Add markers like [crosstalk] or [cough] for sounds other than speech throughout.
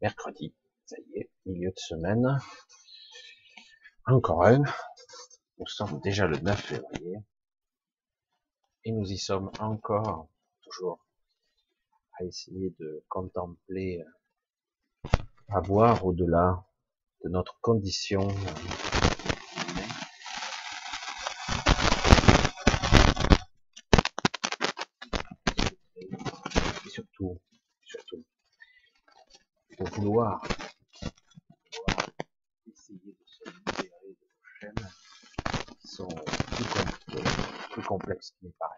Mercredi, ça y est, milieu de semaine. Encore un. Nous sommes déjà le 9 février. Et nous y sommes encore, toujours, à essayer de contempler, à voir au-delà de notre condition et surtout, surtout, de vouloir, essayer de se libérer de nos chaînes qui sont plus, compliquées, plus complexes qu'il paraît.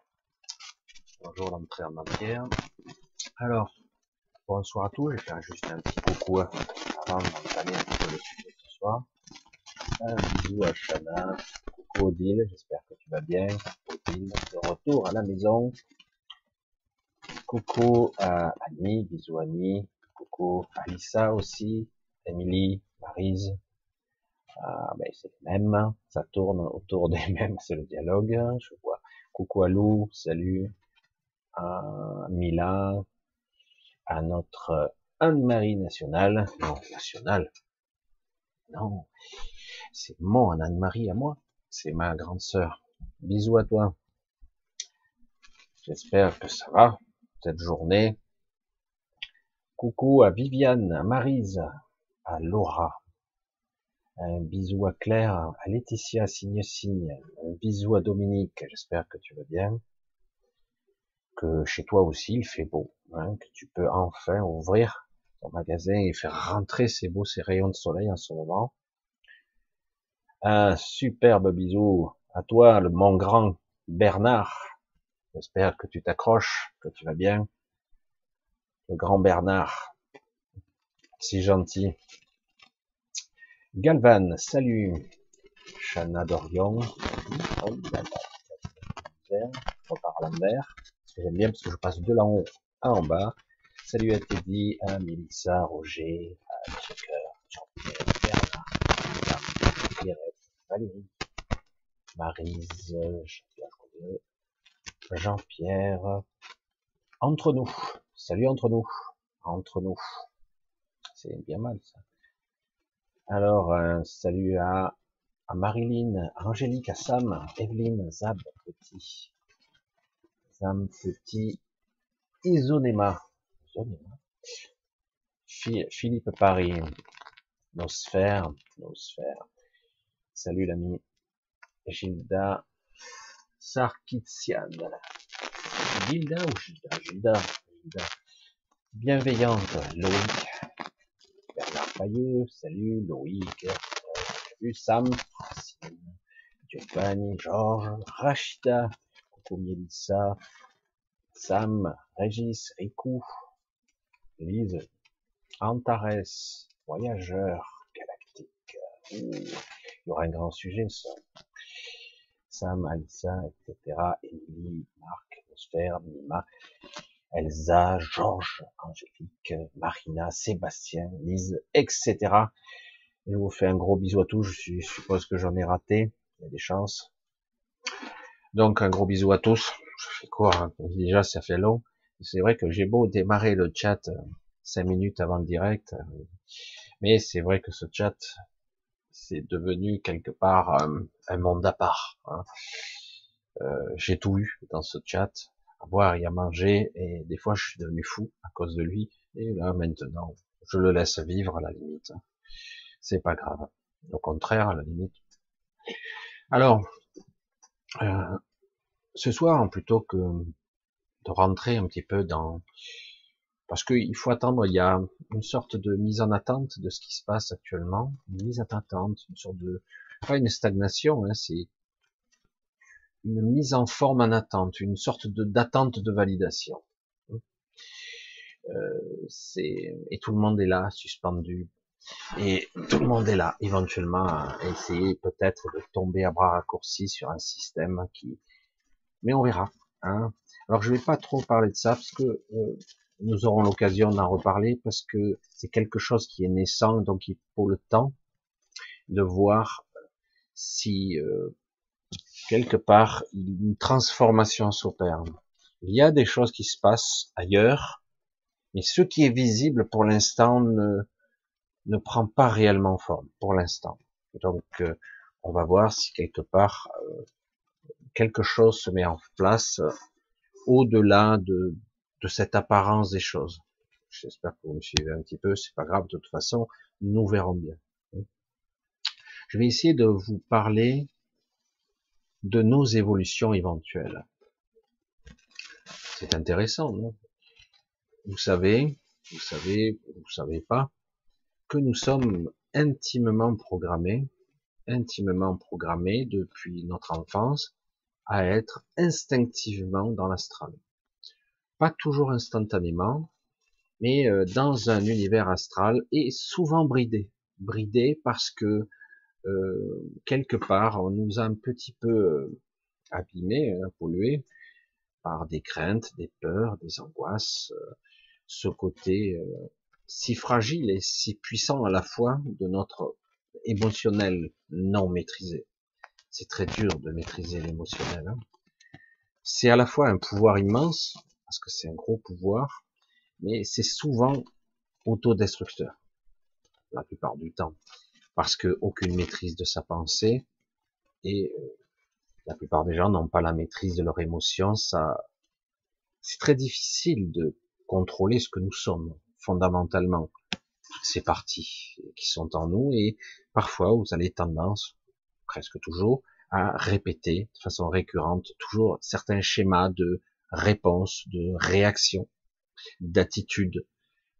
Bonjour l'entrée en matière. Alors, bonsoir à tous, je vais faire juste un petit coucou avant d'entamer un peu le sujet ce soir. Un bisou à Shana, coucou Odile, j'espère que tu vas bien. Odile, de retour à la maison. Coucou à Annie, bisous Annie. Coucou à Lisa aussi, Emily, Marise. Ah, ben c'est les mêmes, ça tourne autour [laughs] des mêmes, c'est le dialogue. Je vois. Coucou à Lou, salut. À Mila, à notre Anne-Marie nationale, non, nationale, non, c'est mon Anne-Marie à moi, c'est ma grande sœur. Bisous à toi. J'espère que ça va, cette journée. Coucou à Viviane, à Marise, à Laura. Un bisou à Claire, à Laetitia, signe signe. Un bisou à Dominique, j'espère que tu vas bien. Que chez toi aussi il fait beau, hein, que tu peux enfin ouvrir ton magasin et faire rentrer ces beaux ces rayons de soleil en ce moment. Un superbe bisou à toi, le mon grand Bernard. J'espère que tu t'accroches, que tu vas bien. Le grand Bernard. Si gentil. Galvan, salut. Chana Dorion. Repart à l'envers. J'aime bien parce que je passe de là en haut à en bas. Salut à Teddy, à Mélissa, Roger, à Checker, Jean-Pierre, Bernard, Pierrette, Valérie, Marise, Jean-Pierre, entre nous. Salut entre nous. Entre nous. C'est bien mal ça. Alors, euh, salut à, Marilyn, à Angélique, à Sam, Evelyne, Zab, Petit, Sam, Petit, Isonema, Isonema. Philippe Paris, Nosphère, Nosphère. Salut l'ami Gilda Sarkitsian. Gilda ou Gilda, Gilda. Bienveillante, Loïc. Bernard Fayeux, salut, Loïc. Salut Sam, Giovanni, Georges, Rachida, coucou Mélissa, Sam, Régis, Rikou, Lise, Antares, Voyageur Galactique. Il y aura un grand sujet, ça. Sam, Alissa, etc. Émilie, Marc, Osfer, Mima, Elsa, Georges, Angélique, Marina, Sébastien, Lise, etc. Je vous fais un gros bisou à tous. Je suppose que j'en ai raté. Il y a des chances. Donc un gros bisou à tous. Je fais quoi hein? Déjà, ça fait long. C'est vrai que j'ai beau démarrer le chat euh, cinq minutes avant le direct, euh, mais c'est vrai que ce chat, c'est devenu quelque part euh, un monde à part. Hein. J'ai tout eu dans ce chat, à boire et à manger, et des fois je suis devenu fou à cause de lui, et là maintenant, je le laisse vivre à la limite. C'est pas grave. Au contraire, à la limite. Alors, euh, ce soir, plutôt que de rentrer un petit peu dans parce qu'il faut attendre, il y a une sorte de mise en attente de ce qui se passe actuellement, une mise en attente, une sorte de, pas une stagnation, hein, c'est une mise en forme en attente, une sorte d'attente de validation. Euh, et tout le monde est là, suspendu, et tout le monde est là, éventuellement à essayer peut-être de tomber à bras raccourcis sur un système qui, mais on verra. Hein. Alors je vais pas trop parler de ça parce que euh, nous aurons l'occasion d'en reparler parce que c'est quelque chose qui est naissant, donc il faut le temps de voir si euh, quelque part une transformation s'opère. Il y a des choses qui se passent ailleurs Mais ce qui est visible pour l'instant ne, ne prend pas réellement forme, pour l'instant. Donc, euh, on va voir si quelque part euh, quelque chose se met en place euh, au-delà de, de cette apparence des choses. J'espère que vous me suivez un petit peu, c'est pas grave, de toute façon, nous verrons bien. Je vais essayer de vous parler de nos évolutions éventuelles. C'est intéressant, non? Vous savez, vous savez, vous savez pas, que nous sommes intimement programmés, intimement programmés depuis notre enfance à être instinctivement dans l'astral. Pas toujours instantanément, mais euh, dans un univers astral et souvent bridé. Bridé parce que euh, quelque part on nous a un petit peu euh, abîmés, hein, pollués par des craintes, des peurs, des angoisses, ce côté si fragile et si puissant à la fois de notre émotionnel non maîtrisé. C'est très dur de maîtriser l'émotionnel. Hein. C'est à la fois un pouvoir immense, parce que c'est un gros pouvoir, mais c'est souvent autodestructeur, la plupart du temps, parce que aucune maîtrise de sa pensée, et euh, la plupart des gens n'ont pas la maîtrise de leur émotion, ça, c'est très difficile de contrôler ce que nous sommes, fondamentalement, ces parties qui sont en nous, et parfois vous avez tendance, presque toujours, à répéter de façon récurrente toujours certains schémas de réponse, de réaction, d'attitude.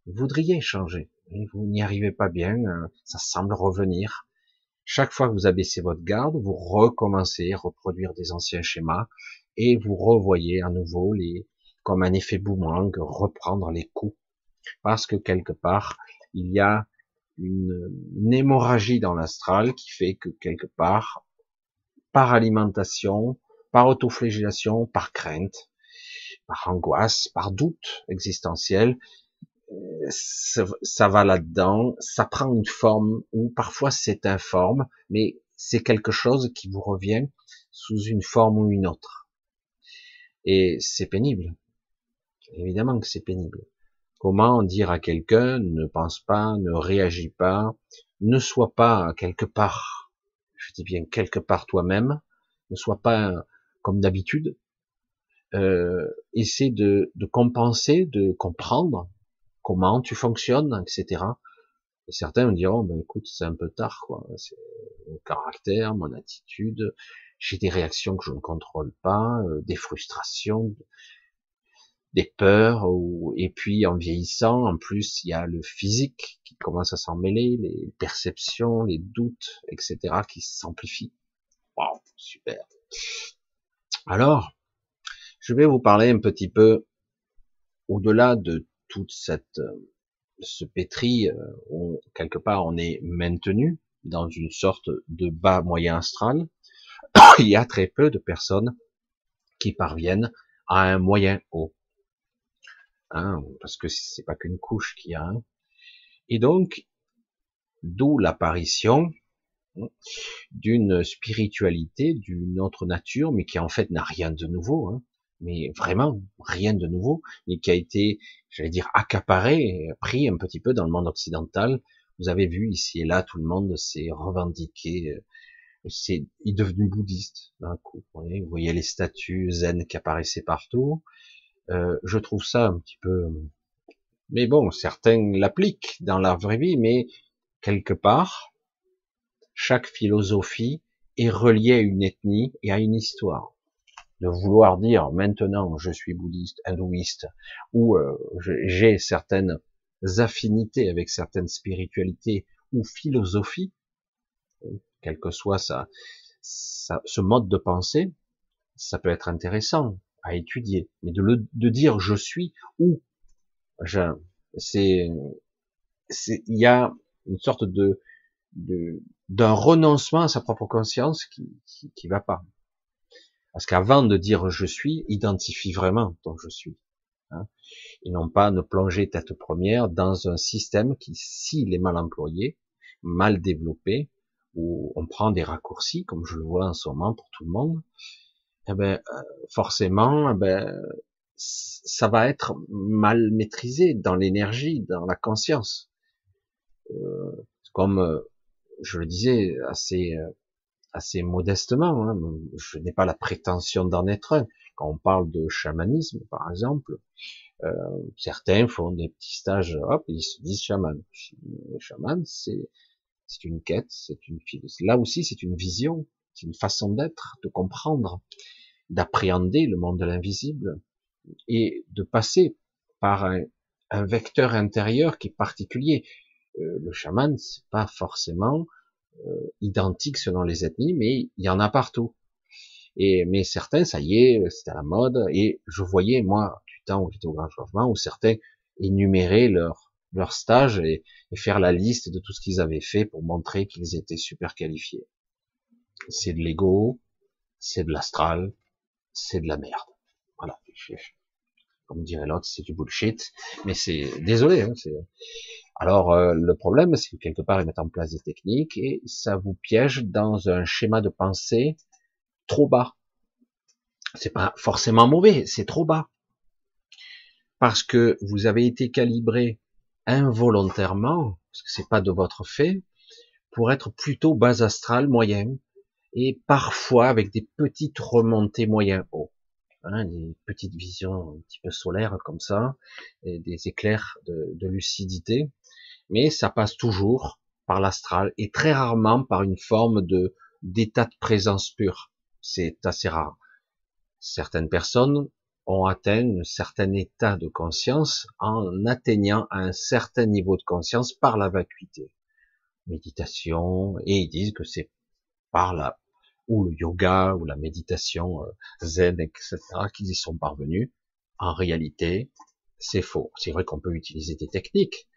Vous voudriez changer, vous n'y arrivez pas bien, euh, ça semble revenir. Chaque fois que vous abaissez votre garde, vous recommencez à reproduire des anciens schémas et vous revoyez à nouveau les, comme un effet boomerang, reprendre les coups. Parce que quelque part, il y a une, une hémorragie dans l'astral qui fait que quelque part, par alimentation, par autoflagellation, par crainte, par angoisse, par doute existentiel, ça, va là-dedans, ça prend une forme ou parfois c'est informe, mais c'est quelque chose qui vous revient sous une forme ou une autre. Et c'est pénible. Évidemment que c'est pénible. Comment dire à quelqu'un ne pense pas, ne réagit pas, ne sois pas quelque part, je dis bien quelque part toi-même, ne sois pas comme d'habitude, euh, essaie de, de, compenser, de comprendre comment tu fonctionnes, etc. Et certains me diront, ben écoute, c'est un peu tard, quoi. C'est mon caractère, mon attitude, j'ai des réactions que je ne contrôle pas, euh, des frustrations, des peurs, ou, et puis en vieillissant, en plus, il y a le physique qui commence à s'en mêler, les perceptions, les doutes, etc., qui s'amplifient. Wow, super. Alors, je vais vous parler un petit peu au-delà de toute cette ce pétri euh, où quelque part on est maintenu dans une sorte de bas moyen astral. [coughs] Il y a très peu de personnes qui parviennent à un moyen haut. Hein, parce que c'est pas qu'une couche qu'il y a. Hein. Et donc, d'où l'apparition hein, d'une spiritualité, d'une autre nature, mais qui en fait n'a rien de nouveau, hein, mais vraiment rien de nouveau, mais qui a été, j'allais dire, accaparé, pris un petit peu dans le monde occidental. Vous avez vu ici et là, tout le monde s'est revendiqué, euh, c'est est devenu bouddhiste d'un coup. Vous voyez, vous voyez les statues zen qui apparaissaient partout. Euh, je trouve ça un petit peu... Mais bon, certains l'appliquent dans la vraie vie, mais quelque part, chaque philosophie est reliée à une ethnie et à une histoire. De vouloir dire maintenant je suis bouddhiste, hindouiste, ou euh, j'ai certaines affinités avec certaines spiritualités ou philosophies, quel que soit ce mode de pensée, ça peut être intéressant à étudier, mais de, le, de dire je suis ou c'est il y a une sorte de d'un renoncement à sa propre conscience qui, qui, qui va pas. Parce qu'avant de dire je suis, identifie vraiment ton je suis. Hein, et non pas ne plonger tête première dans un système qui, s'il est mal employé, mal développé, où on prend des raccourcis, comme je le vois en ce moment pour tout le monde, eh ben, euh, forcément, eh ben, ça va être mal maîtrisé dans l'énergie, dans la conscience. Euh, comme euh, je le disais assez euh, assez modestement, hein, je n'ai pas la prétention d'en être un. Quand on parle de chamanisme, par exemple, euh, certains font des petits stages, hop, ils se disent chaman. Le chaman, c'est c'est une quête, c'est une là aussi c'est une vision, c'est une façon d'être, de comprendre, d'appréhender le monde de l'invisible et de passer par un, un, vecteur intérieur qui est particulier. Euh, le chaman, c'est pas forcément euh, identique selon les ethnies, mais il y en a partout. Et mais certains, ça y est, c'était à la mode. Et je voyais moi du temps où j'étais au grand changement où certains énuméraient leur leur stage et, et faire la liste de tout ce qu'ils avaient fait pour montrer qu'ils étaient super qualifiés. C'est de l'ego, c'est de l'astral, c'est de la merde. Voilà. Comme dirait l'autre, c'est du bullshit. Mais c'est désolé. Hein, Alors euh, le problème, c'est que quelque part ils mettent en place des techniques et ça vous piège dans un schéma de pensée trop bas. C'est pas forcément mauvais, c'est trop bas. Parce que vous avez été calibré involontairement, parce que c'est pas de votre fait, pour être plutôt bas astral moyen, et parfois avec des petites remontées moyen haut. Hein, des petites visions un petit peu solaires comme ça, et des éclairs de, de lucidité, mais ça passe toujours par l'astral et très rarement par une forme de d'état de présence pure. C'est assez rare. Certaines personnes ont atteint un certain état de conscience en atteignant un certain niveau de conscience par la vacuité. Méditation, et ils disent que c'est par la, ou le yoga, ou la méditation euh, zen, etc., qu'ils y sont parvenus. En réalité, c'est faux. C'est vrai qu'on peut utiliser des techniques,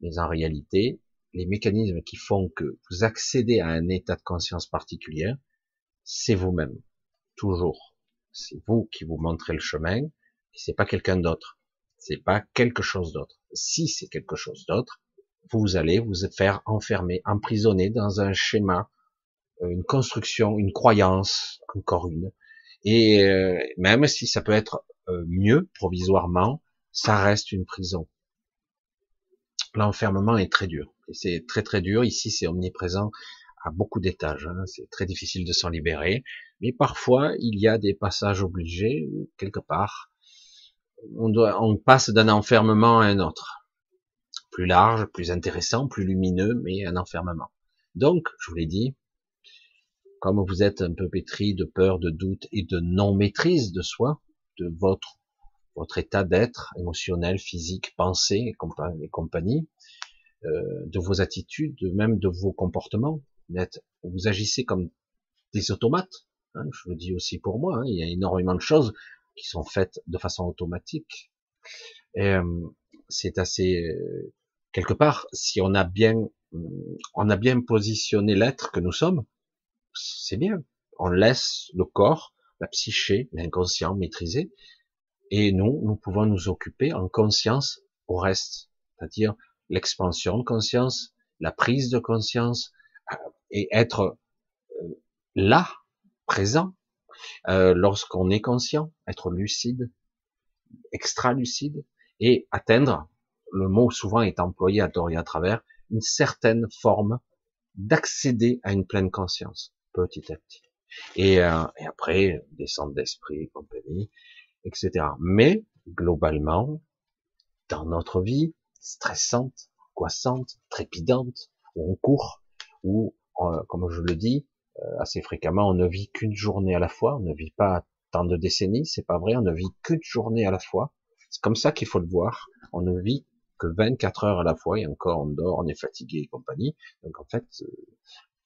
mais en réalité, les mécanismes qui font que vous accédez à un état de conscience particulier, c'est vous-même. Toujours c'est vous qui vous montrez le chemin, et c'est pas quelqu'un d'autre. C'est pas quelque chose d'autre. Si c'est quelque chose d'autre, vous allez vous faire enfermer, emprisonner dans un schéma, euh, une construction, une croyance, encore une. Et euh, même si ça peut être euh, mieux provisoirement, ça reste une prison. L'enfermement est très dur. C'est très très dur. Ici, c'est omniprésent à beaucoup d'étages. Hein. C'est très difficile de s'en libérer. Mais parfois, il y a des passages obligés quelque part, on passe d'un enfermement à un autre. Plus large, plus intéressant, plus lumineux, mais un enfermement. Donc, je vous l'ai dit, comme vous êtes un peu pétri de peur, de doute et de non-maîtrise de soi, de votre, votre état d'être émotionnel, physique, pensée et compagnie, euh, de vos attitudes, même de vos comportements, vous agissez comme des automates, Hein, je le dis aussi pour moi, hein, il y a énormément de choses qui sont faites de façon automatique. Euh, c'est assez euh, quelque part, si on a bien, euh, on a bien positionné l'être que nous sommes, c'est bien. On laisse le corps, la psyché, l'inconscient maîtriser, et nous, nous pouvons nous occuper en conscience au reste, c'est-à-dire l'expansion de conscience, la prise de conscience, et être là présent, euh, lorsqu'on est conscient, être lucide, extra lucide, et atteindre, le mot souvent est employé à tort et à travers, une certaine forme d'accéder à une pleine conscience, petit à petit. Et, euh, et après, descendre d'esprit, compagnie, etc. Mais, globalement, dans notre vie, stressante, angoissante, trépidante, où on court, où, euh, comme je le dis, euh, assez fréquemment, on ne vit qu'une journée à la fois, on ne vit pas tant de décennies, c'est pas vrai, on ne vit qu'une journée à la fois. C'est comme ça qu'il faut le voir. On ne vit que 24 heures à la fois, et encore on dort, on est fatigué et compagnie. Donc en fait, euh,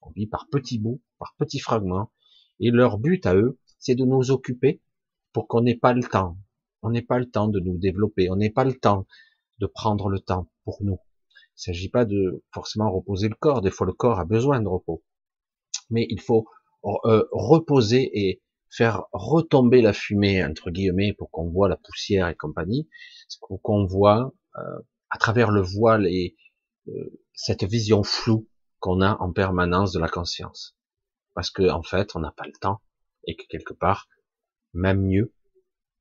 on vit par petits bouts, par petits fragments. Et leur but à eux, c'est de nous occuper pour qu'on n'ait pas le temps. On n'ait pas le temps de nous développer, on n'ait pas le temps de prendre le temps pour nous. Il ne s'agit pas de forcément reposer le corps. Des fois, le corps a besoin de repos mais il faut euh, reposer et faire retomber la fumée entre guillemets pour qu'on voit la poussière et compagnie, pour qu'on voit euh, à travers le voile et euh, cette vision floue qu'on a en permanence de la conscience, parce que en fait on n'a pas le temps et que quelque part même mieux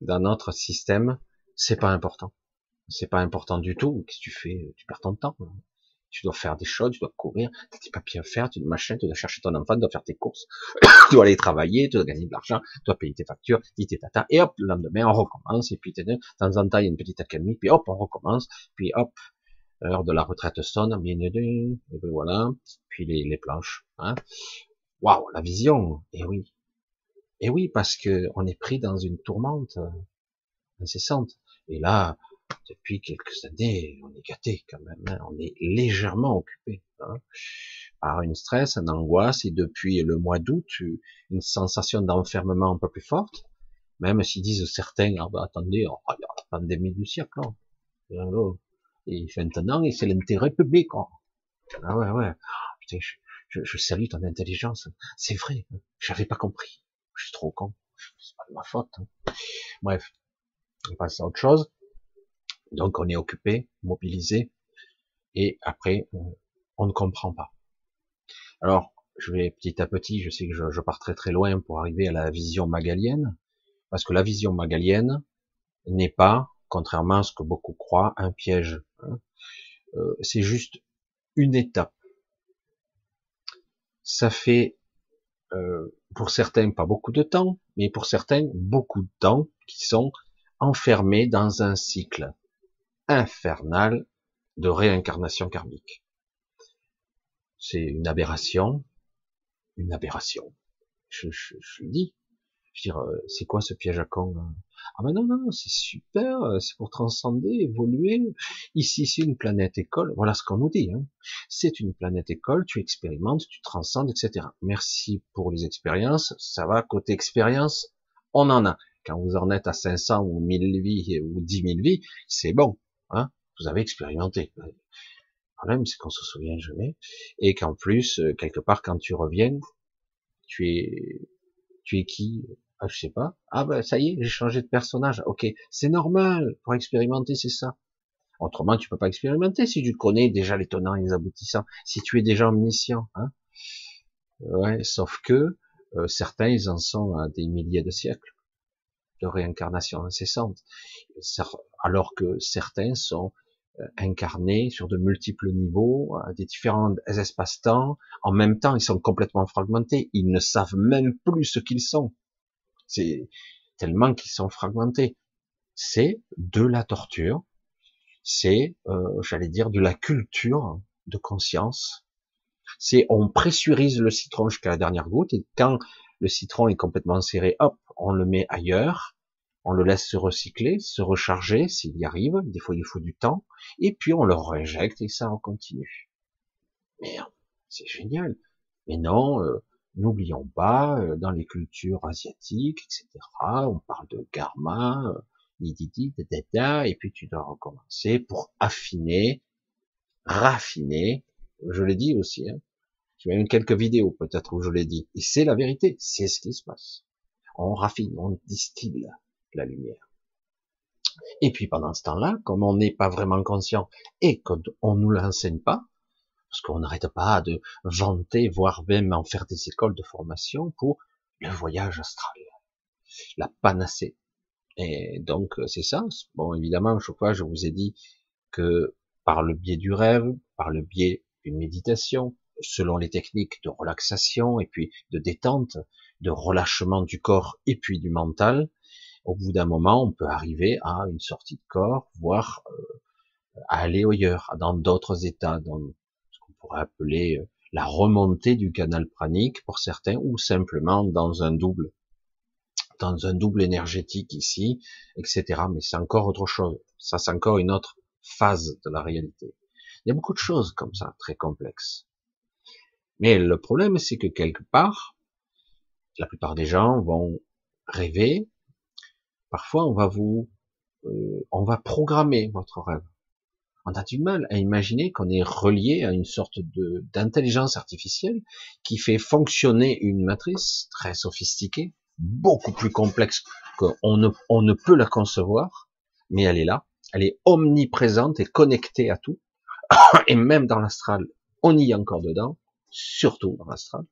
dans notre système, c'est pas important. C'est pas important du tout. Qu'est-ce que tu fais? Tu perds ton temps. Tu dois faire des choses, tu dois courir, tu as des papiers à faire, tu dois machin, tu dois chercher ton enfant, tu dois faire tes courses, [coughs] tu dois aller travailler, tu dois gagner de l'argent, tu dois payer tes factures, tes tata, et hop, le lendemain, on recommence, et puis de temps en temps, il y a une petite accalmie, puis hop, on recommence, puis hop, l'heure de la retraite sonne, bien et puis voilà, puis les, les planches, hein. Waouh, la vision, et oui, et oui, parce que on est pris dans une tourmente euh, incessante. Et là, depuis quelques années, on est gâté quand même, hein. on est légèrement occupé hein, par une stress, une angoisse, et depuis le mois d'août, une sensation d'enfermement un peu plus forte, même s'ils disent certains, ah bah attendez, oh, il y a la pandémie du siècle, hein. et maintenant, c'est l'intérêt public. Ah ouais, ouais, putain, je, je, salue ton intelligence, c'est vrai, j'avais pas compris, je suis trop con, c'est pas de ma faute. Bref, on passe à autre chose. Donc on est occupé, mobilisé, et après on ne comprend pas. Alors je vais petit à petit, je sais que je, pars très très loin pour arriver à la vision magalienne, parce que la vision magalienne n'est pas, contrairement à ce que beaucoup croient, un piège. Hein. Euh, c'est juste une étape. Ça fait euh, pour certains pas beaucoup de temps, mais pour certains beaucoup de temps qui sont enfermés dans un cycle infernal de réincarnation karmique. C'est une aberration, une aberration. Je, je, dis. Je veux dire, euh, c'est quoi ce piège à con hein? Ah ben non, non, non, c'est super, euh, c'est pour transcender, évoluer. Ici, c'est une planète école. Voilà ce qu'on nous dit. Hein. C'est une planète école, tu expérimentes, tu transcendes, etc. Merci pour les expériences. Ça va, côté expérience, on en a. Quand vous en êtes à 500 ou 1000 vies ou 10 000 vies, c'est bon. Hein vous avez expérimenté. Le problème, c'est qu'on se souvient jamais, et qu'en plus, euh, quelque part, quand tu reviens, tu es, tu es qui? Ah, je sais pas. Ah ben, ça y est, j'ai changé de personnage. Ok, c'est normal. Pour expérimenter, c'est ça. Autrement, tu peux pas expérimenter si tu connais déjà les tenants et les aboutissants. Si tu es déjà omniscient, hein Ouais, sauf que euh, certains, ils en sont à des milliers de siècles de réincarnation incessante, alors que certains sont euh, incarnés sur de multiples niveaux, à des différents espaces-temps. En même temps, ils sont complètement fragmentés. Ils ne savent même plus ce qu'ils sont. C'est tellement qu'ils sont fragmentés. C'est de la torture. C'est, euh, j'allais dire, de la culture de conscience. C'est on pressurise le citron jusqu'à la dernière goutte et quand le citron est complètement serré, hop, on le met ailleurs, on le laisse se recycler, se recharger s'il y arrive, des fois il faut du temps, et puis on le réinjecte et ça continue. Merde, c'est génial. Mais non, euh, n'oublions pas, euh, dans les cultures asiatiques, etc., on parle de karma, euh, et puis tu dois recommencer pour affiner, raffiner, je l'ai dit aussi, hein, j'ai même quelques vidéos peut-être où je l'ai dit. Et c'est la vérité, c'est ce qui se passe. On raffine, on distille la lumière. Et puis pendant ce temps-là, comme on n'est pas vraiment conscient et qu'on nous l'enseigne pas, parce qu'on n'arrête pas de vanter, voire même en faire des écoles de formation pour le voyage astral, la panacée. Et donc c'est ça. Bon, évidemment, chaque fois je vous ai dit que par le biais du rêve, par le biais d'une méditation, selon les techniques de relaxation et puis de détente, de relâchement du corps et puis du mental, au bout d'un moment, on peut arriver à une sortie de corps, voire euh, à aller ailleurs, dans d'autres états, dans appeler euh, la remontée du canal pranique pour certains, ou simplement dans un double, dans un double énergétique ici, etc. Mais c'est encore autre chose. Ça, c'est encore une autre phase de la réalité. Il y a beaucoup de choses comme ça, très complexes. Mais le problème, c'est que quelque part, la plupart des gens vont rêver. Parfois, on va vous, euh, on va programmer votre rêve. On a du mal à imaginer qu'on est relié à une sorte d'intelligence artificielle qui fait fonctionner une matrice très sophistiquée, beaucoup plus complexe qu'on ne, on ne peut la concevoir, mais elle est là, elle est omniprésente et connectée à tout, et même dans l'astral, on y est encore dedans, surtout dans l'astral.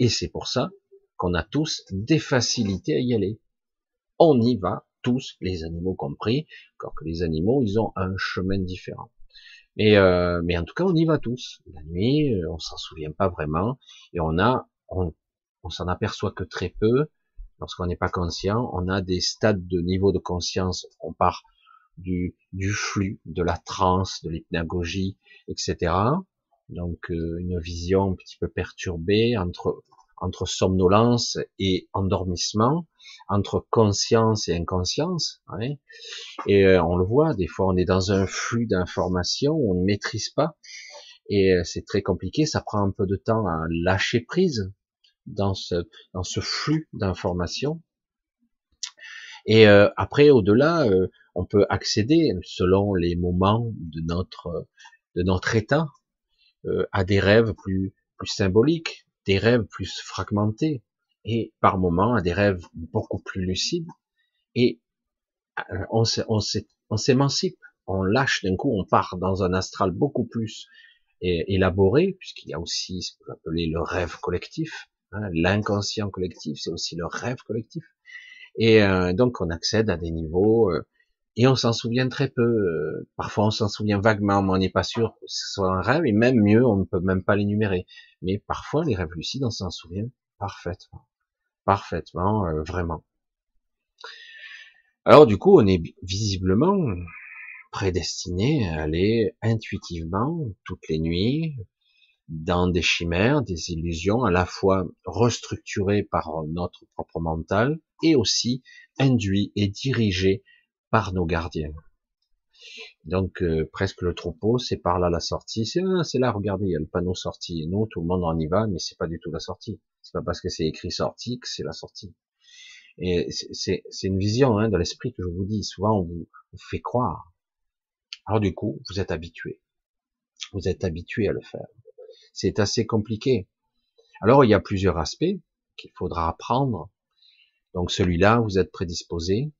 Et c'est pour ça qu'on a tous des facilités à y aller. On y va tous, les animaux compris, encore que les animaux, ils ont un chemin différent. Mais, euh, mais en tout cas, on y va tous. La nuit, euh, on s'en souvient pas vraiment, et on a, on, on s'en aperçoit que très peu. Lorsqu'on n'est pas conscient, on a des stades de niveau de conscience. On part du, du flux, de la transe, de l'hypnagogie, etc. Donc euh, une vision un petit peu perturbée entre entre somnolence et endormissement, entre conscience et inconscience. Hein. Et euh, on le voit, des fois on est dans un flux d'informations, on ne maîtrise pas, et euh, c'est très compliqué, ça prend un peu de temps à lâcher prise dans ce, dans ce flux d'informations. Et euh, après, au-delà, on peut accéder, selon les moments de notre de notre état, à des rêves plus plus symboliques, des rêves plus fragmentés et par moments à des rêves beaucoup plus lucides et euh, on, s'émancipe, on lâche d'un coup, on part dans un astral beaucoup plus élaboré, puisqu'il y a aussi ce qu'on appelle le rêve collectif, hein, l'inconscient collectif, c'est aussi le rêve collectif. Et euh, donc on accède à des niveaux euh, et on s'en souvient très peu. parfois on s'en souvient vaguement, mais on n'est pas sûr que ce soit un rêve, et même mieux, on ne peut même pas l'énumérer. Mais parfois les rêves lucides, on s'en souvient parfaitement, parfaitement, euh, vraiment. Alors du coup, on est visiblement prédestiné à aller intuitivement toutes les nuits dans des chimères, des illusions, à la fois restructurées par notre propre mental et aussi induits et dirigés par nos gardiens. Donc euh, presque le troupeau, c'est par là la sortie. C'est là, c'est là, regardez, il y a le panneau sortie. Et nous, tout le monde en y va, mais c'est pas du tout la sortie. C'est pas parce que c'est écrit sortie que c'est la sortie. Et c'est une vision hein, de l'esprit que je vous dis. Souvent, on vous, fait croire. Alors du coup, vous êtes habitué. Vous êtes habitué à le faire. C'est assez compliqué. Alors il y a plusieurs aspects qu'il faudra apprendre. Donc celui-là, vous êtes prédisposé.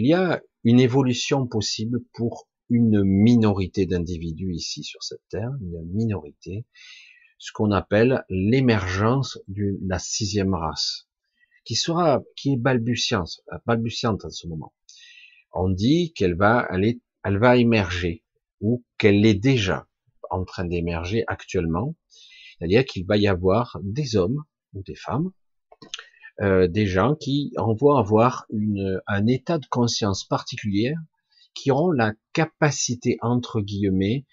Il y a une évolution possible pour une minorité d'individus ici sur cette terre, une minorité, ce qu'on appelle l'émergence de la sixième race, qui sera, qui est balbutiante, balbutiante en ce moment. On dit qu'elle va aller, elle va émerger, ou qu'elle est déjà en train d'émerger actuellement, c'est-à-dire qu'il va y avoir des hommes ou des femmes euh, des gens qui vont avoir une, un état de conscience particulier, qui auront la capacité, entre guillemets,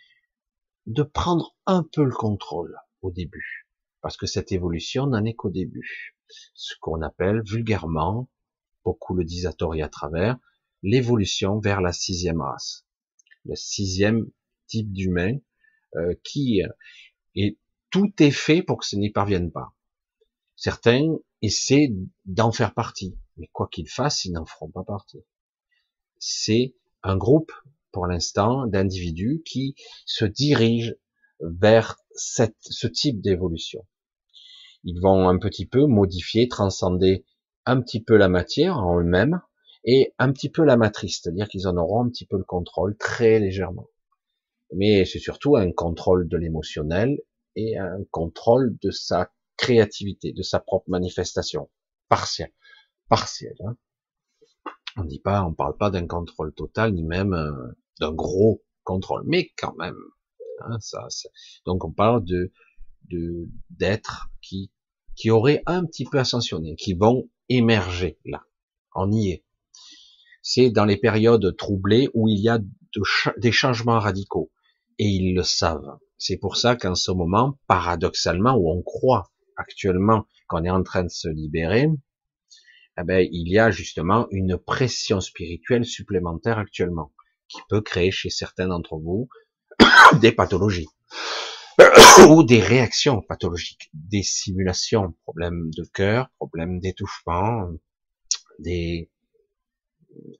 de prendre un peu le contrôle au début. Parce que cette évolution n'en est qu'au début. Ce qu'on appelle vulgairement, beaucoup le disent à tort et à travers, l'évolution vers la sixième race. Le sixième type d'humain euh, qui et tout est fait pour que ce n'y parvienne pas. Certains essaient d'en faire partie. Mais quoi qu'ils fassent, ils n'en feront pas partie. C'est un groupe, pour l'instant, d'individus qui se dirigent vers ce type d'évolution. Ils vont un petit peu modifier, transcender un petit peu la matière en eux-mêmes et un petit peu la matrice, c'est-à-dire qu'ils en auront un petit peu le contrôle très légèrement. Mais c'est surtout un contrôle de l'émotionnel et un contrôle de sa créativité, de sa propre manifestation, partielle, partielle. Hein. On dit pas, on parle pas d'un contrôle total, ni même euh, d'un gros contrôle, mais quand même. Hein, ça, donc on parle de d'êtres qui qui auraient un petit peu ascensionné, qui vont émerger là. On y est. C'est dans les périodes troublées où il y a des changements radicaux et ils le savent. C'est pour ça qu'en ce moment, paradoxalement, où on croit actuellement qu'on est en train de se libérer, eh ben, il y a justement une pression spirituelle supplémentaire actuellement qui peut créer chez certains d'entre vous [coughs] des pathologies [coughs] ou des réactions pathologiques, des simulations, problèmes de cœur, problèmes d'étouffement, des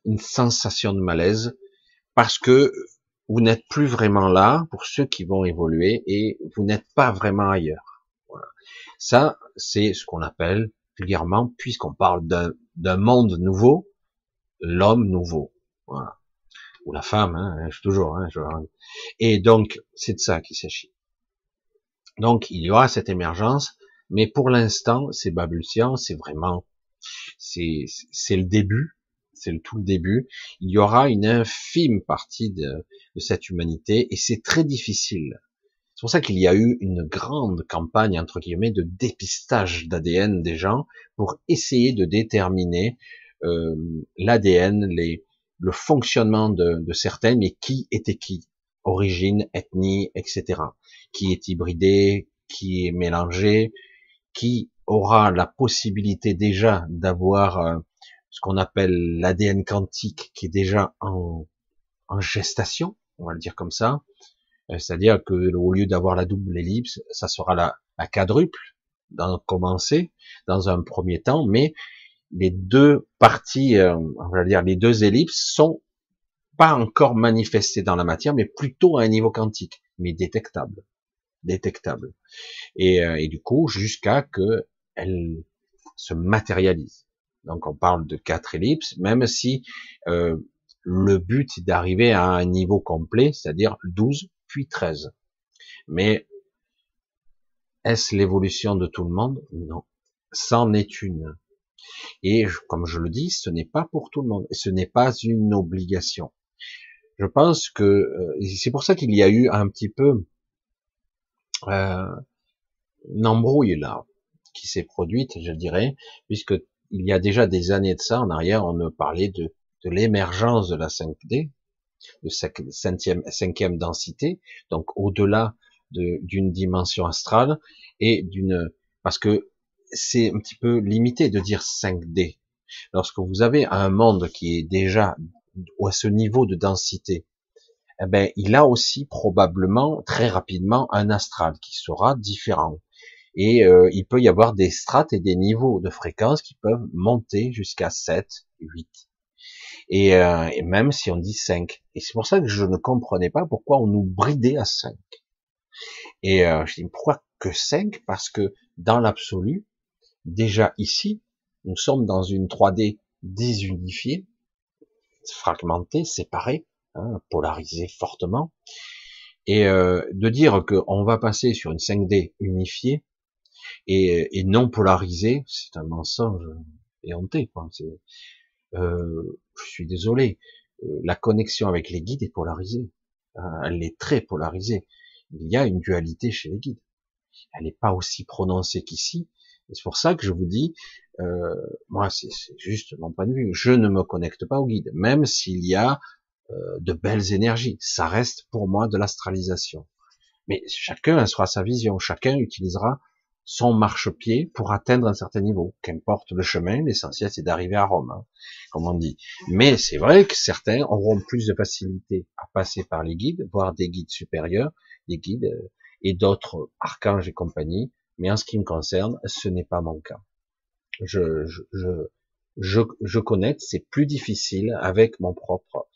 une sensation de malaise parce que vous n'êtes plus vraiment là pour ceux qui vont évoluer et vous n'êtes pas vraiment ailleurs. Ça, c'est ce qu'on appelle vulgairement, puisqu'on parle d'un monde nouveau, l'homme nouveau. Voilà. Ou la femme, hein, toujours. Hein, Et donc, c'est de ça qu'il s'agit. Donc, il y aura cette émergence, mais pour l'instant, c'est balbutiant, c'est vraiment, c'est le début, c'est tout le début, il y aura une infime partie de, de cette humanité et c'est très difficile. C'est pour ça qu'il y a eu une grande campagne, entre guillemets, de dépistage d'ADN des gens pour essayer de déterminer euh, l'ADN, le fonctionnement de, de mais qui était qui, origine, ethnie, etc. Qui est hybridé, qui est mélangé, qui aura la possibilité déjà d'avoir euh, ce qu'on appelle l'ADN quantique qui est déjà en, en, gestation, on va le dire comme ça. Euh, c'est-à-dire que au lieu d'avoir la double ellipse, ça sera la, quadruple, dans commencer dans un premier temps, mais les deux parties, euh, on va dire les deux ellipses sont pas encore manifestées dans la matière, mais plutôt à un niveau quantique, mais détectable, détectable. Et, et du coup, jusqu'à que elle se matérialise. Donc on parle de quatre ellipses, même si euh, le but est d'arriver à un niveau complet, c'est-à-dire 12 puis 13. Mais est-ce l'évolution de tout le monde? Non. C'en est une. Et comme je le dis, ce n'est pas pour tout le monde. Ce n'est pas une obligation. Je pense que euh, c'est pour ça qu'il y a eu un petit peu euh, une embrouille là qui s'est produite, je dirais, puisque il y a déjà des années de ça en arrière, on parlait de, de l'émergence de la 5D, de cinquième, cinquième densité, donc au-delà d'une dimension astrale et d'une parce que c'est un petit peu limité de dire 5D. Lorsque vous avez un monde qui est déjà à ce niveau de densité, eh ben, il a aussi probablement très rapidement un astral qui sera différent et euh, il peut y avoir des strates et des niveaux de fréquence qui peuvent monter jusqu'à 7, 8. Et, euh, et, même si on dit 5. Et c'est pour ça que je ne comprenais pas pourquoi on nous bridait à 5. Et euh, je dis pourquoi que 5 Parce que dans l'absolu, déjà ici, nous sommes dans une 3D désunifiée, fragmentée, séparée, hein, polarisée fortement. Et euh, de dire qu'on va passer sur une 5D unifiée, et, et non polarisé, c'est un mensonge éhonté. Quoi. Euh, je suis désolé, euh, la connexion avec les guides est polarisée. Euh, elle est très polarisée. Il y a une dualité chez les guides. Elle n'est pas aussi prononcée qu'ici. C'est pour ça que je vous dis, moi c'est juste mon point de vue, je ne me connecte pas aux guides, même s'il y a de belles énergies. Ça reste pour moi de l'astralisation. Mais chacun sera sa vision, chacun utilisera son marchepied pour atteindre un certain niveau. Qu'importe le chemin, l'essentiel c'est d'arriver à Rome, hein, comme on dit. Mais c'est vrai que certains auront plus de facilité à passer par les guides, voire des guides supérieurs, des guides euh, et d'autres archanges et compagnie. Mais en ce qui me concerne, ce n'est pas mon cas. Je, je, je, je, je connais, c'est plus difficile avec mon propre.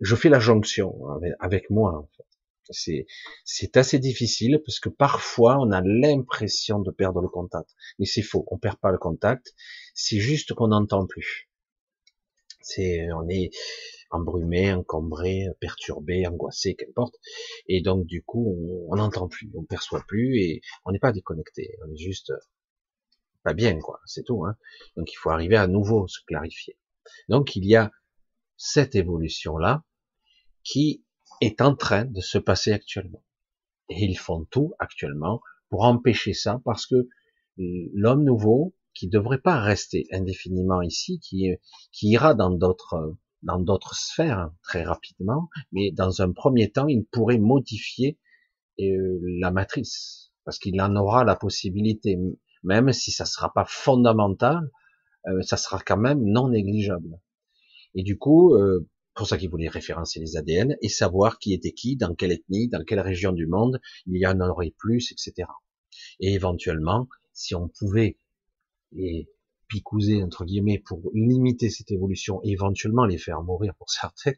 Je fais la jonction avec, avec moi en fait. C'est, c'est assez difficile parce que parfois on a l'impression de perdre le contact. Mais c'est faux, on perd pas le contact. C'est juste qu'on n'entend plus. C'est, on est embrumé, encombré, perturbé, angoissé, qu'importe. Et donc du coup, on n'entend plus, on perçoit plus et on n'est pas déconnecté. On est juste pas bien, quoi. C'est tout. Hein. Donc il faut arriver à nouveau se clarifier. Donc il y a cette évolution là qui est en train de se passer actuellement. Et ils font tout actuellement pour empêcher ça parce que l'homme nouveau, qui devrait pas rester indéfiniment ici, qui, qui ira dans d'autres dans d'autres sphères très rapidement, mais dans un premier temps, il pourrait modifier euh, la matrice parce qu'il en aura la possibilité, même si ça sera pas fondamental, euh, ça sera quand même non négligeable. Et du coup, euh, pour ça qu'il voulait référencer les ADN et savoir qui était qui, dans quelle ethnie, dans quelle région du monde il y en aurait plus, etc. Et éventuellement, si on pouvait les picouser entre guillemets pour limiter cette évolution et éventuellement les faire mourir pour certains,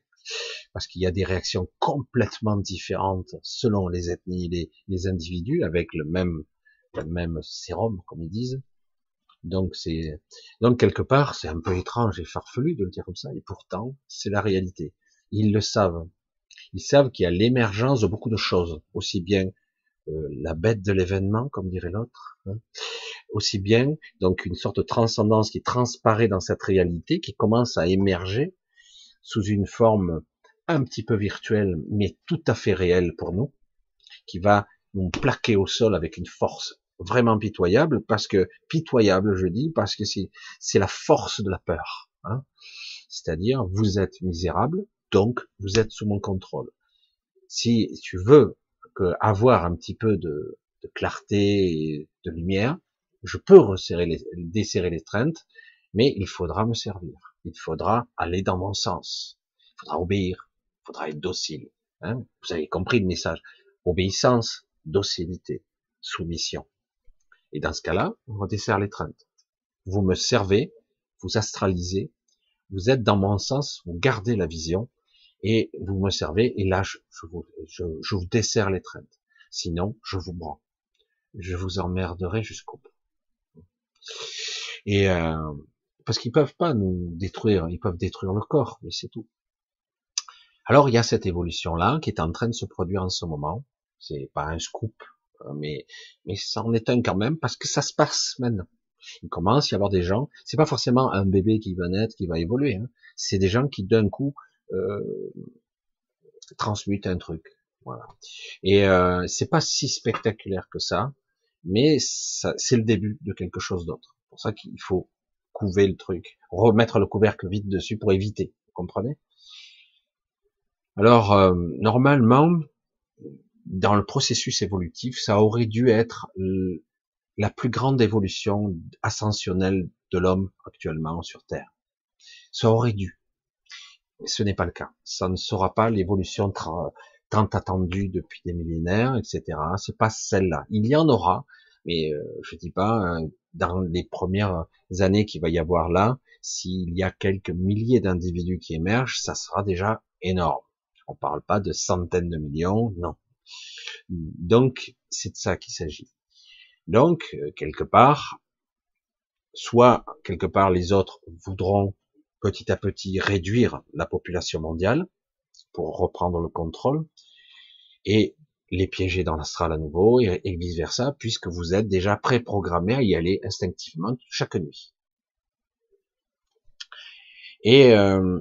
parce qu'il y a des réactions complètement différentes selon les ethnies, les, les individus, avec le même, le même sérum, comme ils disent, donc c'est donc quelque part c'est un peu étrange et farfelu de le dire comme ça, et pourtant c'est la réalité. Ils le savent. Ils savent qu'il y a l'émergence de beaucoup de choses, aussi bien euh, la bête de l'événement, comme dirait l'autre, hein, aussi bien donc une sorte de transcendance qui transparaît dans cette réalité, qui commence à émerger sous une forme un petit peu virtuelle, mais tout à fait réelle pour nous, qui va nous plaquer au sol avec une force vraiment pitoyable, parce que pitoyable, je dis, parce que c'est la force de la peur. Hein. C'est-à-dire, vous êtes misérable, donc vous êtes sous mon contrôle. Si tu veux que avoir un petit peu de, de clarté et de lumière, je peux resserrer les, desserrer les traintes, mais il faudra me servir. Il faudra aller dans mon sens. Il faudra obéir. Il faudra être docile. Hein Vous avez compris le message. Obéissance, docilité, soumission. Et dans ce cas-là, on redessert les traintes. Vous me servez, vous astralisez, vous êtes dans mon sens, vous gardez la vision, et vous me servez, et là, je, vous, desserre les traintes. Sinon, je vous branle. Je vous emmerderai jusqu'au bout. Et euh, parce qu'ils peuvent pas nous détruire, ils peuvent détruire le corps, mais c'est tout. Alors il y a cette évolution là qui est en train de se produire en ce moment. C'est pas un scoop, mais mais ça en est un quand même parce que ça se passe maintenant. Il commence à y avoir des gens. C'est pas forcément un bébé qui va naître, qui va évoluer. Hein. C'est des gens qui d'un coup euh, transmutent un truc. Voilà. Et euh, c'est pas si spectaculaire que ça, mais c'est le début de quelque chose d'autre. C'est pour ça qu'il faut couver le truc, remettre le couvercle vite dessus pour éviter. Vous comprenez? Alors euh, normalement, dans le processus évolutif, ça aurait dû être la plus grande évolution ascensionnelle de l'homme actuellement sur Terre. Ça aurait dû. Ce n'est pas le cas. Ça ne sera pas l'évolution tant attendue depuis des millénaires, etc. C'est pas celle-là. Il y en aura, mais euh, je dis pas euh, dans les premières années qu'il va y avoir là, s'il y a quelques milliers d'individus qui émergent, ça sera déjà énorme. On parle pas de centaines de millions, non. Donc c'est de ça qu'il s'agit. Donc euh, quelque part, soit quelque part les autres voudront petit à petit réduire la population mondiale pour reprendre le contrôle et les piéger dans l'astral à nouveau et, vice versa puisque vous êtes déjà préprogrammé à y aller instinctivement chaque nuit. Euh,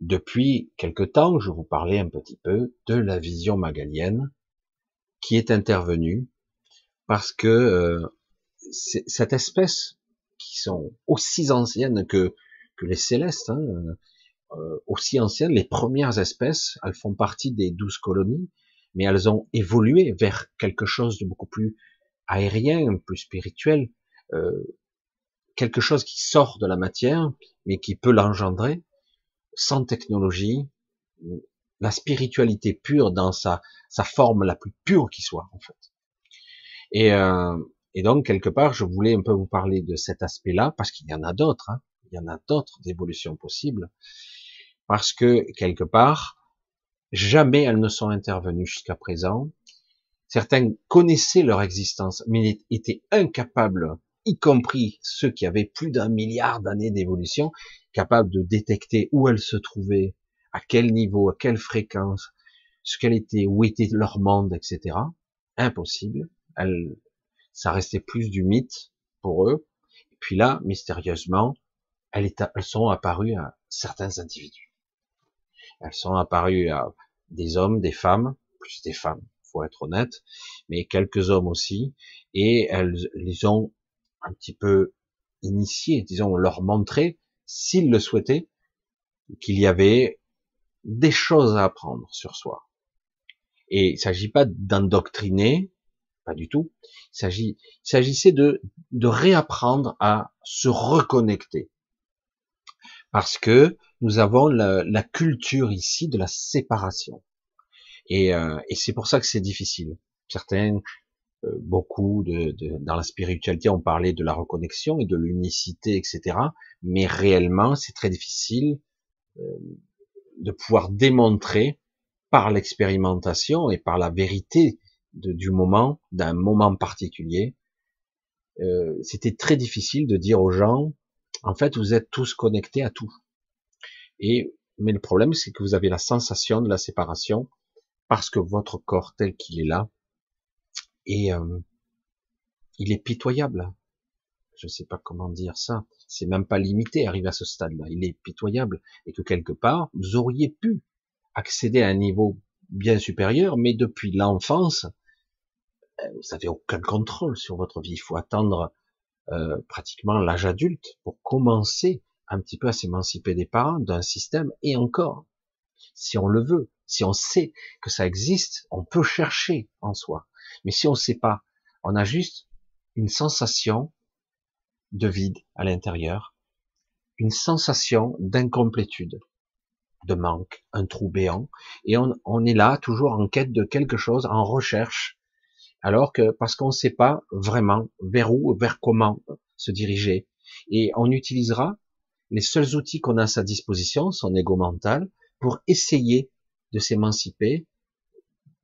depuis quelque temps, je vous parlais un petit peu de la vision magalienne qui est intervenue parce que euh, cette espèce qui sont aussi anciennes que que les célestes, hein, euh, aussi anciennes, les premières espèces, elles font partie des douze colonies, mais elles ont évolué vers quelque chose de beaucoup plus aérien, plus spirituel, euh, quelque chose qui sort de la matière, mais qui peut l'engendrer, sans technologie, la spiritualité pure dans sa, sa forme la plus pure qui soit, en fait. Et, euh, et donc, quelque part, je voulais un peu vous parler de cet aspect-là, parce qu'il y en a d'autres. Hein il y en a d'autres évolutions possibles, parce que quelque part, jamais elles ne sont intervenues jusqu'à présent. Certains connaissaient leur existence, mais étaient incapables, y compris ceux qui avaient plus d'un milliard d'années d'évolution, capables de détecter où elles se trouvaient, à quel niveau, à quelle fréquence, ce qu'elle était, où était leur monde, etc. Impossible. Ça restait plus du mythe pour eux. Et puis là, mystérieusement, elles, sont apparues à certains individus. Elles sont apparues à des hommes, des femmes, plus des femmes, faut être honnête, mais quelques hommes aussi, et elles les ont un petit peu initiés, disons, leur montrer, s'ils le souhaitaient, qu'il y avait des choses à apprendre sur soi. Et il s'agit pas d'endoctriner, pas du tout. Il s'agissait de, de réapprendre à se reconnecter parce que nous avons la, culture ici de la séparation. Et, euh, et c'est pour ça que c'est difficile. Certains, beaucoup de, de, dans la spiritualité, on parlait de la reconnexion et de l'unicité, etc. Mais réellement, c'est très difficile euh, de pouvoir démontrer par l'expérimentation et par la vérité de, du moment, d'un moment particulier. C'était très difficile de dire aux gens, en fait, vous êtes tous connectés à tout. Et mais le problème, c'est que vous avez la sensation de la séparation parce que votre corps tel qu'il est là, et euh, il est pitoyable. je sais pas comment dire ça, c'est même pas limité, arrivé à ce stade-là, il est pitoyable, et que quelque part, vous auriez pu accéder à un niveau bien supérieur, mais depuis l'enfance, euh, vous n'avez aucun contrôle sur votre vie. Il faut attendre euh, pratiquement l'âge adulte pour commencer un petit peu à s'émanciper des parents, d'un système, et encore, si on le veut, si on sait que ça existe, on peut chercher en soi. Mais si on ne sait pas, on a juste une sensation de vide à l'intérieur, une sensation d'incomplétude, de manque, un trou béant, et on, est là toujours en quête de quelque chose, en recherche, alors que parce qu'on ne sait pas vraiment vers où, vers comment se diriger, et on utilisera les seuls outils qu'on a à sa disposition, son ego mental, pour essayer de s'émanciper,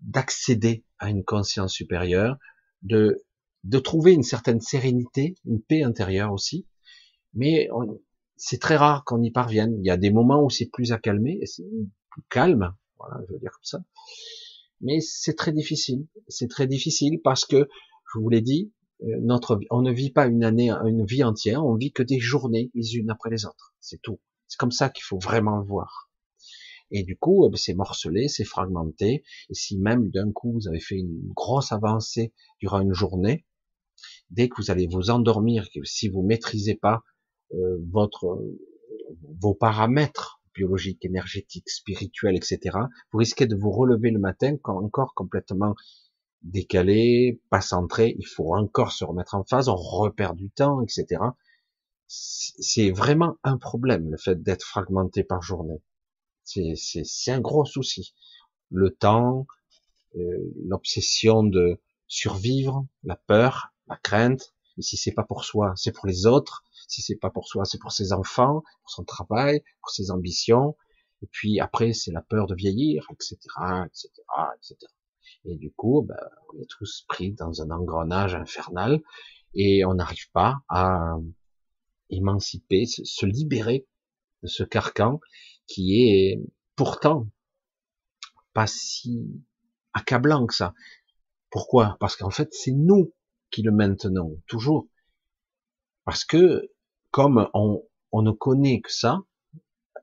d'accéder à une conscience supérieure, de de trouver une certaine sérénité, une paix intérieure aussi. Mais c'est très rare qu'on y parvienne. Il y a des moments où c'est plus accalmé, et c'est plus calme, voilà, je veux dire comme ça. Mais c'est très difficile. C'est très difficile parce que, je vous l'ai dit, euh, notre, on ne vit pas une année, une vie entière, on vit que des journées les unes après les autres. C'est tout. C'est comme ça qu'il faut vraiment le voir. Et du coup, eh ben, c'est morcelé, c'est fragmenté. Et si même d'un coup vous avez fait une grosse avancée durant une journée, dès que vous allez vous endormir, si vous maîtrisez pas euh, votre vos paramètres biologiques, énergétiques, spirituels, etc., vous risquez de vous relever le matin encore complètement décalé, pas centré. Il faut encore se remettre en phase, on repère du temps, etc. C'est vraiment un problème le fait d'être fragmenté par journée. C'est un gros souci. Le temps, euh, l'obsession de survivre, la peur, la crainte. Et si c'est pas pour soi, c'est pour les autres. Si c'est pas pour soi, c'est pour ses enfants, pour son travail, pour ses ambitions. Et puis après, c'est la peur de vieillir, etc., etc., etc. Et du coup, ben, on est tous pris dans un engrenage infernal et on n'arrive pas à émanciper, se libérer de ce carcan qui est pourtant pas si accablant que ça. Pourquoi? Parce qu'en fait, c'est nous qui le maintenons toujours. Parce que comme on, on ne connaît que ça,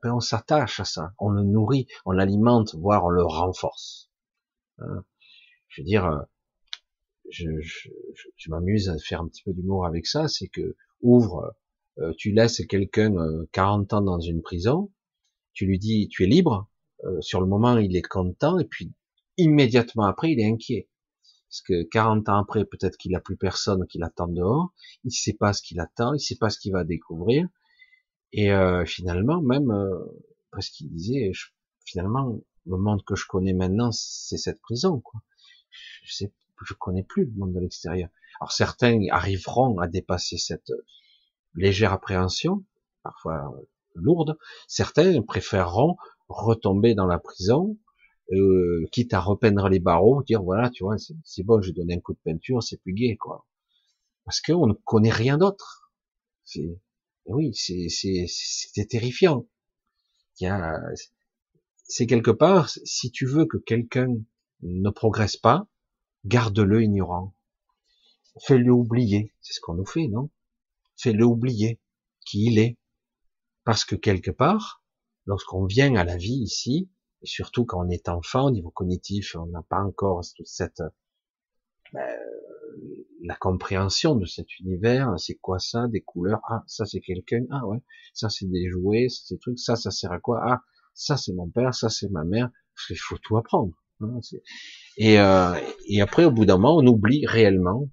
ben on s'attache à ça, on le nourrit, on l'alimente, voire on le renforce. Hein? Je veux dire, je, je, je m'amuse à faire un petit peu d'humour avec ça, c'est que ouvre, euh, tu laisses quelqu'un 40 euh, ans dans une prison, tu lui dis tu es libre, sur le moment il est content, et puis immédiatement après il est inquiet. Parce que 40 ans après, peut-être qu'il a plus personne qui l'attend dehors. Il sait pas ce qu'il attend, il sait pas ce qu'il va découvrir. Et euh, finalement, même, euh, parce qu'il disait, finalement, le monde que je connais maintenant, c'est cette prison. Quoi. Je sais, je connais plus le monde de l'extérieur. Alors certains arriveront à dépasser cette légère appréhension, parfois lourde. Certains préféreront retomber dans la prison euh, quitte à repeindre les barreaux, dire voilà, tu vois, c'est bon, j'ai donné un coup de peinture, c'est plus gai, quoi. Parce qu'on ne connaît rien d'autre. Oui, c'est, terrifiant. C'est quelque part, si tu veux que quelqu'un ne progresse pas, garde-le ignorant. Fais-le oublier. C'est ce qu'on nous fait, non? Fais-le oublier qui il est. Parce que quelque part, lorsqu'on vient à la vie ici, et surtout quand on est enfant, au niveau cognitif, on n'a pas encore toute cette ben, la compréhension de cet univers. C'est quoi ça Des couleurs. Ah, ça c'est quelqu'un. Ah ouais. Ça c'est des jouets, c'est des trucs. Ça, ça sert à quoi Ah, ça c'est mon père, ça c'est ma mère. Il faut tout apprendre. Hein, et, euh, et après, au bout d'un moment, on oublie réellement,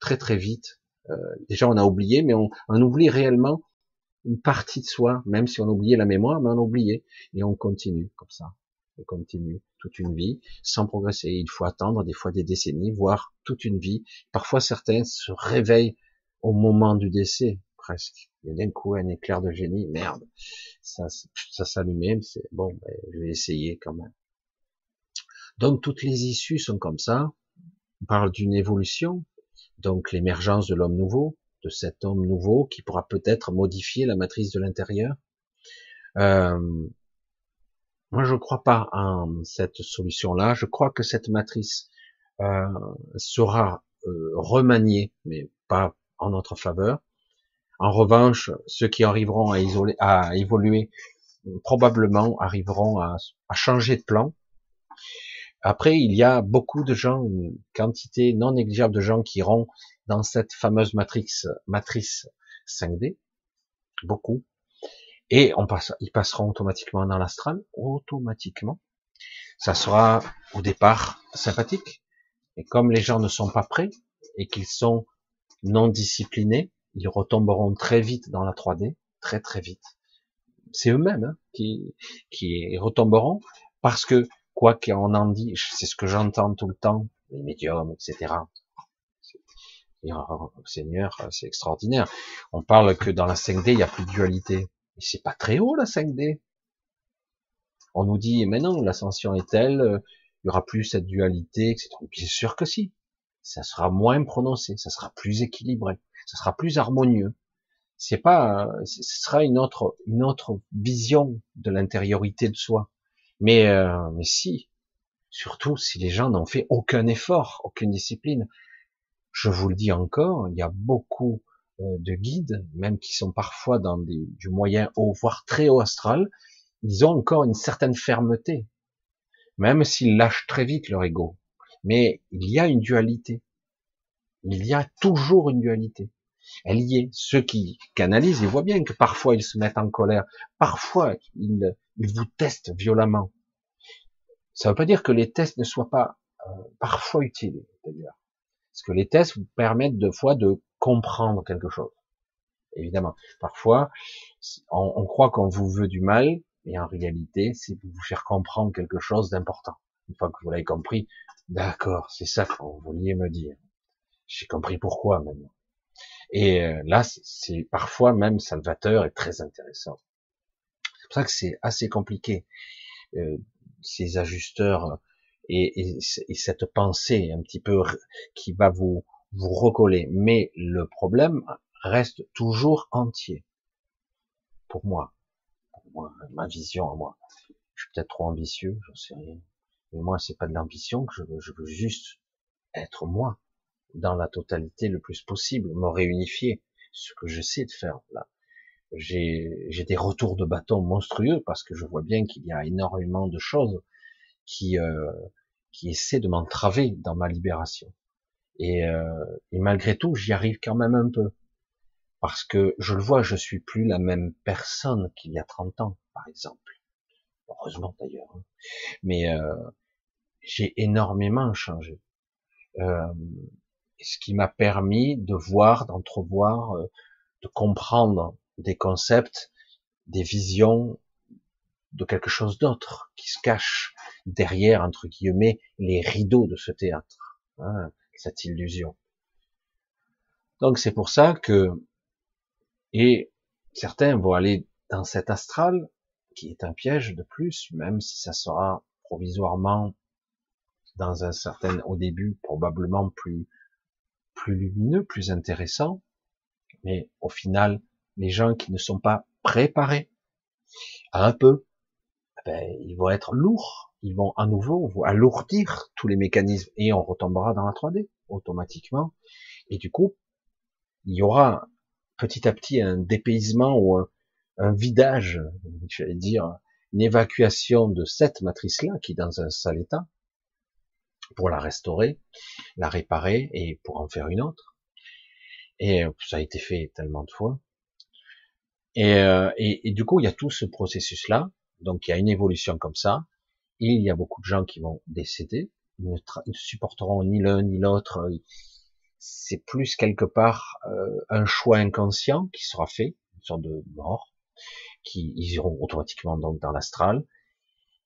très très vite. Euh, déjà, on a oublié, mais on oublie réellement une partie de soi, même si on oubliait la mémoire, mais on oubliait, et on continue comme ça on continue toute une vie sans progresser. Il faut attendre des fois des décennies, voire toute une vie. Parfois certains se réveillent au moment du décès, presque. Il y a d'un coup un éclair de génie, merde, ça, ça s'allumait, c'est bon, ben, je vais essayer quand même. Donc toutes les issues sont comme ça. On parle d'une évolution, donc l'émergence de l'homme nouveau, de cet homme nouveau qui pourra peut-être modifier la matrice de l'intérieur. Euh, moi, je ne crois pas en cette solution-là. Je crois que cette matrice euh, sera euh, remaniée, mais pas en notre faveur. En revanche, ceux qui arriveront à, isoler, à évoluer probablement arriveront à, à changer de plan. Après, il y a beaucoup de gens, une quantité non négligeable de gens qui iront dans cette fameuse matrice, matrice 5D, beaucoup, et on passe, ils passeront automatiquement dans l'astral, automatiquement. Ça sera au départ sympathique, et comme les gens ne sont pas prêts et qu'ils sont non disciplinés, ils retomberont très vite dans la 3D, très très vite. C'est eux-mêmes hein, qui, qui retomberont parce que quoi qu'on en dit, c'est ce que j'entends tout le temps, les médiums, etc. Seigneur, c'est extraordinaire. On parle que dans la 5D, il n'y a plus de dualité. Mais c'est pas très haut la 5D. On nous dit, mais non, l'ascension est telle, euh, il y aura plus cette dualité, etc. Bien sûr que si. Ça sera moins prononcé, ça sera plus équilibré, ça sera plus harmonieux. C'est pas, ce sera une autre, une autre vision de l'intériorité de soi. Mais, euh, mais si, surtout si les gens n'ont fait aucun effort, aucune discipline. Je vous le dis encore, il y a beaucoup euh, de guides, même qui sont parfois dans du moyen haut, voire très haut astral, ils ont encore une certaine fermeté, même s'ils lâchent très vite leur ego. Mais il y a une dualité. Il y a toujours une dualité. Elle y est. Ceux qui canalisent, ils voient bien que parfois ils se mettent en colère, parfois ils, vous testent violemment. Ça ne veut pas dire que les tests ne soient pas euh, parfois utiles, d'ailleurs. Parce que les tests vous permettent de fois de comprendre quelque chose. Évidemment. Parfois, on, on croit qu'on vous veut du mal, et en réalité, c'est pour vous faire comprendre quelque chose d'important. Une fois que vous l'avez compris, d'accord, c'est ça que vous vouliez me dire. J'ai compris pourquoi maintenant. Et euh, là, c'est parfois même salvateur et très intéressant. C'est pour ça que c'est assez compliqué, euh, ces ajusteurs et, et, cette pensée un petit peu qui va vous, vous recoller. Mais le problème reste toujours entier. Pour moi ma vision à moi. Je suis peut-être trop ambitieux, j'en sais rien. Mais moi, c'est pas de l'ambition que je veux, je veux juste être moi, dans la totalité le plus possible, me réunifier, ce que j'essaie de faire là. J'ai des retours de bâton monstrueux parce que je vois bien qu'il y a énormément de choses qui euh, qui essaient de m'entraver dans ma libération. Et, euh, et malgré tout, j'y arrive quand même un peu parce que je le vois, je suis plus la même personne qu'il y a 30 ans, par exemple. Heureusement d'ailleurs. Hein. Mais euh, j'ai énormément changé. Euh, ce qui m'a permis de voir, d'entrevoir, euh, de comprendre des concepts, des visions de quelque chose d'autre qui se cache derrière, entre guillemets, les rideaux de ce théâtre, hein, cette illusion. Donc c'est pour ça que et certains vont aller dans cet astral, qui est un piège de plus, même si ça sera provisoirement dans un certain, au début, probablement plus, plus lumineux, plus intéressant. Mais au final, les gens qui ne sont pas préparés à un peu, eh ben, ils vont être lourds. Ils vont à nouveau alourdir tous les mécanismes et on retombera dans la 3D automatiquement. Et du coup, il y aura petit à petit un dépaysement ou un, vidage, j'allais dire, une évacuation de cette matrice-là qui est dans un sale état, pour la restaurer, la réparer et pour en faire une autre. Et euh, ça a été fait tellement de fois. Euh, et, et, du coup, il y a tout ce processus-là. Donc, il y a une évolution comme ça. Et il y a beaucoup de gens qui vont décéder. Ils ne, ils ne supporteront ni l'un ni l'autre c'est plus quelque part euh, un choix inconscient qui sera fait, une sorte de mort, qui ils iront automatiquement donc dans l'astral.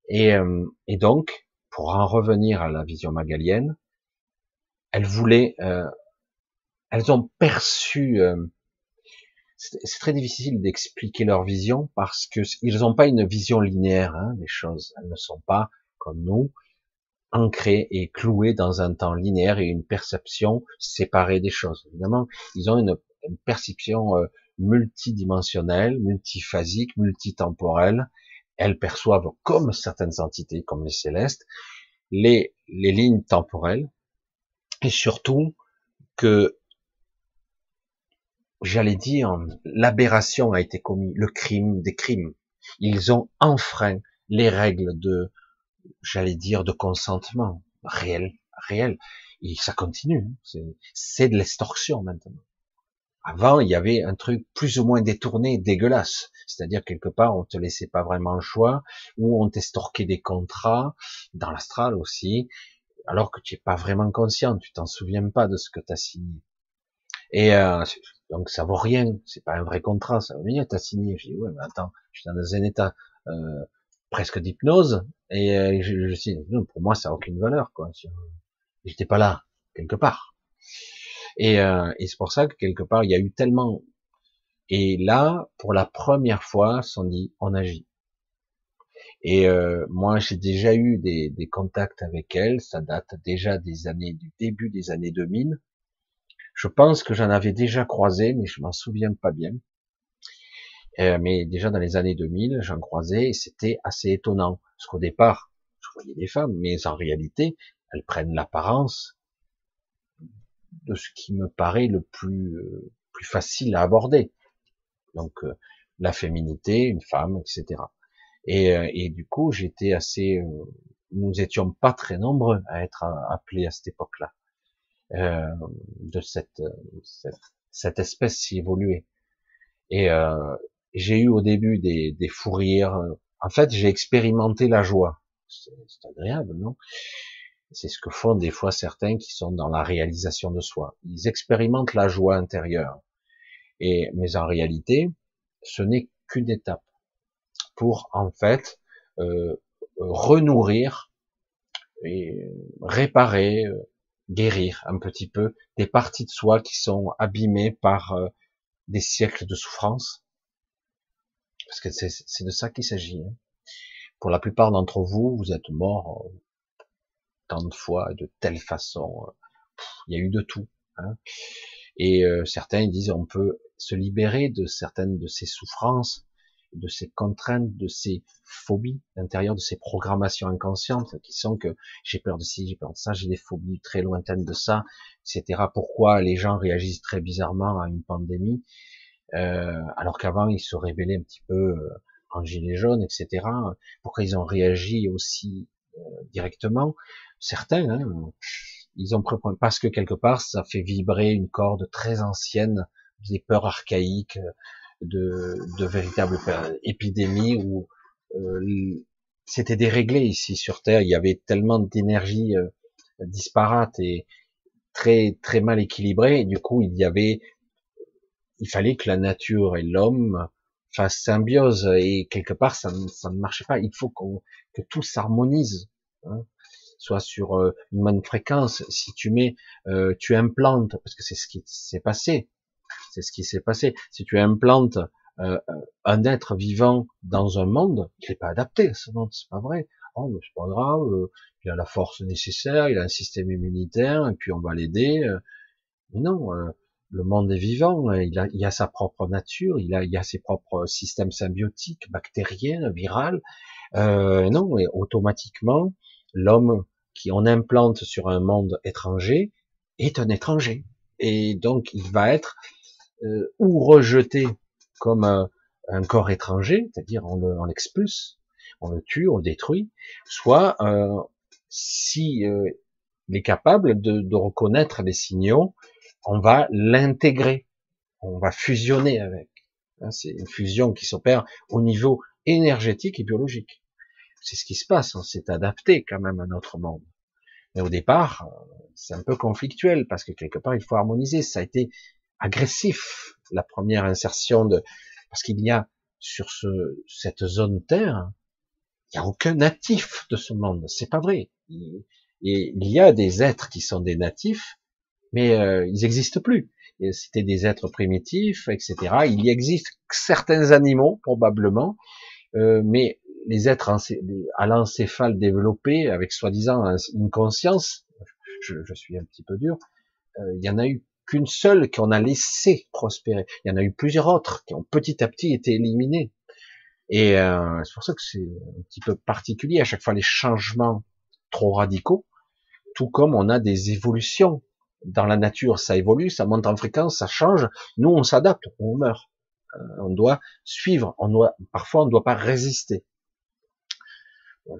Et, euh, et donc, pour en revenir à la vision magalienne, elles voulaient, euh, elles ont perçu. c'est très difficile d'expliquer leur vision parce que ils n'ont pas une vision linéaire hein, des choses. Elles ne sont pas comme nous ancrés et cloués dans un temps linéaire et une perception séparée des choses. Évidemment, ils ont une, perception euh, multidimensionnelle, multiphasique, multitemporelle. Elles perçoivent comme certaines entités, comme les célestes, les, les lignes temporelles, et surtout que j'allais dire, l'aberration a été commise, le crime des crimes. Ils ont enfreint les règles de, j'allais dire, de consentement réel, réel. Et ça continue. Hein. C'est de l'extorsion maintenant. Avant, il y avait un truc plus ou moins détourné, dégueulasse. C'est-à-dire, quelque part, on te laissait pas vraiment le choix, ou on t'estorquait des contrats, dans l'astral aussi, alors que tu es pas vraiment conscient, tu t'en souviens pas de ce que tu as signé. Et euh, donc ça vaut rien, c'est pas un vrai contrat, ça veut dire t'as signé. Je dis ouais, mais attends, je suis dans un état euh, presque d'hypnose et euh, je, je. Non, pour moi, ça a aucune valeur, quoi. J'étais pas là quelque part. Et, euh, et c'est pour ça que quelque part, il y a eu tellement. Et là, pour la première fois, on dit, on agit. Et euh, moi, j'ai déjà eu des, des, contacts avec elle. Ça date déjà des années du début des années 2000. Je pense que j'en avais déjà croisé, mais je m'en souviens pas bien. Euh, mais déjà dans les années 2000, j'en croisais et c'était assez étonnant. Parce qu'au départ, je voyais des femmes, mais en réalité, elles prennent l'apparence de ce qui me paraît le plus euh, plus facile à aborder. Donc euh, la féminité, une femme, etc. Et, euh, et du coup, j'étais assez, nous étions pas très nombreux à être appelés à cette époque-là de cette, cette, cette espèce si évoluée. Et j'ai eu au début des, des fous rires. En fait, j'ai expérimenté la joie. C'est agréable, non? C'est ce que font des fois certains qui sont dans la réalisation de soi. Ils expérimentent la joie intérieure. Et, mais en réalité, ce n'est qu'une étape pour, en fait, euh, renourrir réparer, euh, guérir un petit peu des parties de soi qui sont abîmées par euh, des siècles de souffrance. Parce que c'est de ça qu'il s'agit. Hein. Pour la plupart d'entre vous, vous êtes morts tant de fois, de telle façon. Il y a eu de tout. Hein. Et euh, certains disent on peut se libérer de certaines de ces souffrances, de ces contraintes, de ces phobies l'intérieur de ces programmations inconscientes qui sont que j'ai peur de ci, j'ai peur de ça, j'ai des phobies très lointaines de ça, etc. Pourquoi les gens réagissent très bizarrement à une pandémie euh, alors qu'avant ils se révélaient un petit peu euh, en gilet jaune, etc. Pourquoi ils ont réagi aussi directement? Certains, hein, ils ont parce que quelque part ça fait vibrer une corde très ancienne des peurs archaïques, de, de véritables épidémies où euh, c'était déréglé ici sur Terre. Il y avait tellement d'énergie euh, disparate et très très mal équilibrée. Du coup, il y avait, il fallait que la nature et l'homme fassent symbiose. Et quelque part, ça, ça ne marchait pas. Il faut que tout s'harmonise. Hein soit sur euh, une bonne fréquence. Si tu mets, euh, tu implantes, parce que c'est ce qui s'est passé, c'est ce qui s'est passé. Si tu implantes euh, un être vivant dans un monde, il n'est pas adapté à ce monde, c'est pas vrai. Oh, mais c'est pas grave, il a la force nécessaire, il a un système immunitaire, et puis on va l'aider. Mais non, le monde est vivant, il a, il a sa propre nature, il a, il a ses propres systèmes symbiotiques, bactériens, viral. Euh, non, et automatiquement, l'homme qui on implante sur un monde étranger est un étranger. Et donc il va être euh, ou rejeté comme un, corps étranger, c'est-à-dire on l'expulse, on, le tue, on le détruit, soit euh, si euh, est capable de, de reconnaître les signaux, on va l'intégrer, on va fusionner avec. Hein, c'est une fusion qui s'opère au niveau énergétique et biologique. C'est ce qui se passe, on s'est adapté quand même à notre monde. Mais au départ, c'est un peu conflictuel parce que quelque part il faut harmoniser. Ça a été agressif la première insertion de parce qu'il y a sur ce, cette zone Terre, il n'y a aucun natif de ce monde. C'est pas vrai. Et il y a des êtres qui sont des natifs, mais euh, ils n'existent plus. C'était des êtres primitifs, etc. Il y existe certains animaux probablement, euh, mais les êtres à l'encéphale développé, avec soi-disant une conscience, je, suis un petit peu dur, euh, il y en a eu qu'une seule qu'on a laissé prospérer. Il y en a eu plusieurs autres qui ont petit à petit été éliminées. Et euh, c'est pour ça que c'est un petit peu particulier à chaque fois les changements trop radicaux, tout comme on a des évolutions dans la nature, ça évolue, ça monte en fréquence, ça change. Nous, on s'adapte, on meurt. Euh, on doit suivre, on doit, parfois, on ne doit pas résister.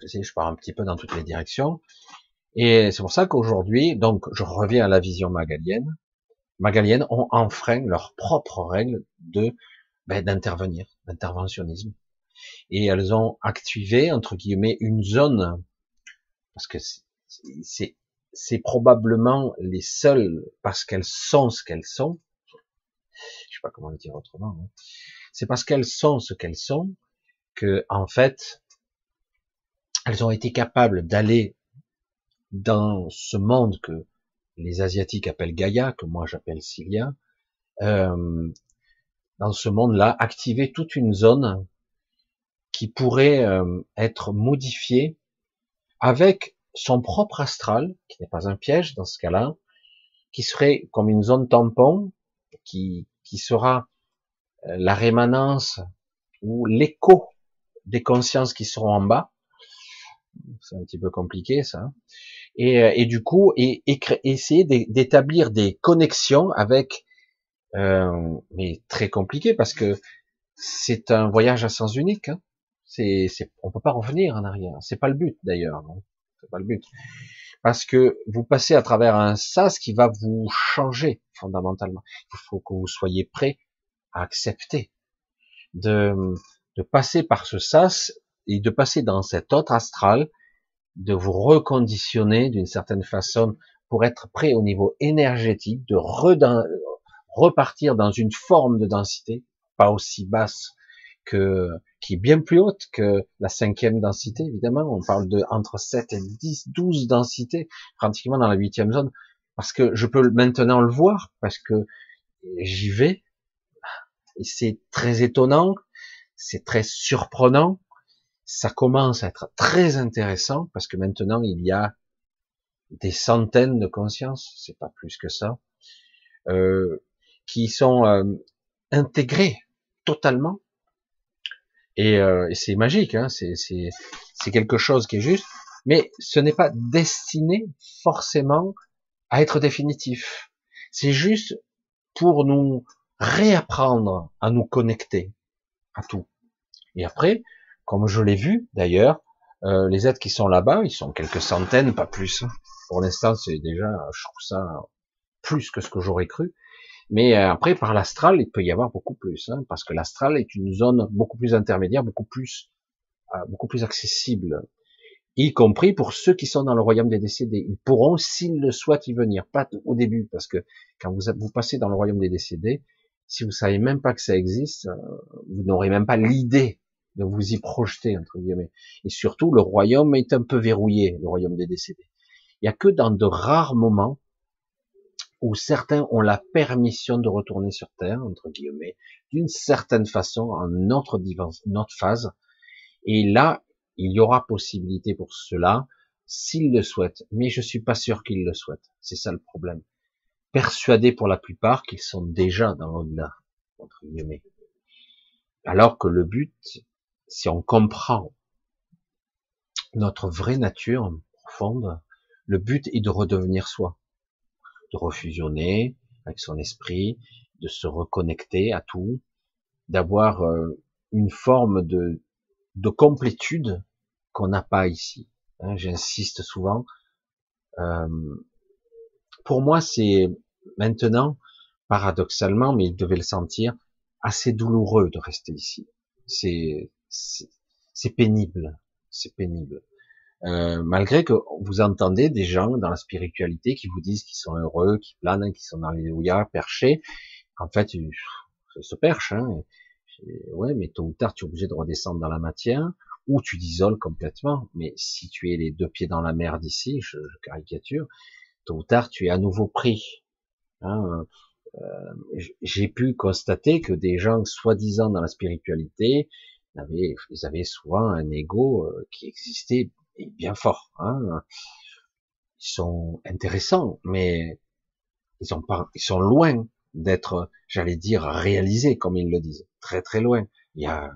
Je sais, je pars un petit peu dans toutes les directions. Et c'est pour ça qu'aujourd'hui, donc, je reviens à la vision magalienne. Magaliennes ont enfreint leurs propres règles de ben, d'intervenir, d'interventionnisme. Et elles ont activé, entre guillemets, une zone, parce que c'est c'est probablement les seules, parce qu'elles sont ce qu'elles sont, je sais pas comment le dire autrement, hein. c'est parce qu'elles sont ce qu'elles sont, que, en fait, elles ont été capables d'aller dans ce monde que les Asiatiques appellent Gaïa, que moi j'appelle Cilia, euh, dans ce monde-là, activer toute une zone qui pourrait euh, être modifiée avec son propre astral, qui n'est pas un piège dans ce cas-là, qui serait comme une zone tampon, qui, qui sera euh, la rémanence ou l'écho des consciences qui seront en bas. C'est un petit peu compliqué ça. Et, euh, et du coup, essayer d'établir des connexions avec, euh, mais très compliqué parce que c'est un voyage à sens unique. Hein. C'est, on peut pas revenir en arrière. C'est pas le but d'ailleurs. C'est pas le but. Parce que vous passez à travers un sas qui va vous changer fondamentalement. Il faut que vous soyez prêt à accepter de, de passer par ce sas et de passer dans cet autre astral, de vous reconditionner d'une certaine façon pour être prêt au niveau énergétique, de repartir dans une forme de densité, pas aussi basse que qui est bien plus haute que la cinquième densité, évidemment. On parle de entre 7 et 10, 12 densités, pratiquement dans la huitième zone, parce que je peux maintenant le voir, parce que j'y vais, et c'est très étonnant, c'est très surprenant, ça commence à être très intéressant, parce que maintenant il y a des centaines de consciences, c'est pas plus que ça, euh, qui sont euh, intégrées totalement euh, et, c'est magique, hein, c'est quelque chose qui est juste, mais ce n'est pas destiné forcément à être définitif. C'est juste pour nous réapprendre à nous connecter à tout. Et après, comme je l'ai vu d'ailleurs, euh, les êtres qui sont là-bas, ils sont quelques centaines, pas plus. Pour l'instant, c'est déjà, je trouve ça plus que ce que j'aurais cru. Mais euh, après, par l'astral, il peut y avoir beaucoup plus, hein, parce que l'astral est une zone beaucoup plus intermédiaire, beaucoup plus, euh, beaucoup plus accessible, y compris pour ceux qui sont dans le royaume des décédés. Ils pourront, s'ils le souhaitent, y venir, pas au début, parce que quand vous, vous passez dans le royaume des décédés, si vous savez même pas que ça existe, vous n'aurez même pas l'idée de vous y projeter entre guillemets. Et surtout, le royaume est un peu verrouillé, le royaume des décédés. Il y a que dans de rares moments où certains ont la permission de retourner sur Terre, entre guillemets, d'une certaine façon, en notre, notre phase. Et là, il y aura possibilité pour cela, s'ils le souhaitent. Mais je suis pas sûr qu'ils le souhaitent. C'est ça le problème. Persuadés pour la plupart qu'ils sont déjà dans l'au-delà, entre guillemets. Alors que le but, si on comprend notre vraie nature profonde, le but est de redevenir soi de refusionner avec son esprit, de se reconnecter à tout, d'avoir euh, une forme de, de complétude qu'on n'a pas ici. Hein, J'insiste souvent. Euh, pour moi, c'est maintenant, paradoxalement, mais il devait le sentir, assez douloureux de rester ici. C'est c'est pénible, c'est pénible. Euh, malgré que vous entendez des gens dans la spiritualité qui vous disent qu'ils sont heureux, qui planent, qui sont dans perchés, en fait, ils se perchent. Hein. Ouais, mais tôt ou tard, tu es obligé de redescendre dans la matière, ou tu t'isoles complètement. Mais si tu es les deux pieds dans la mer d'ici, je, je, caricature, tôt ou tard, tu es à nouveau pris. Hein. Euh, J'ai pu constater que des gens soi-disant dans la spiritualité, avaient, ils avaient souvent un ego euh, qui existait bien fort. Hein. Ils sont intéressants, mais ils, ont pas, ils sont loin d'être, j'allais dire, réalisés comme ils le disent. Très très loin. Il y a,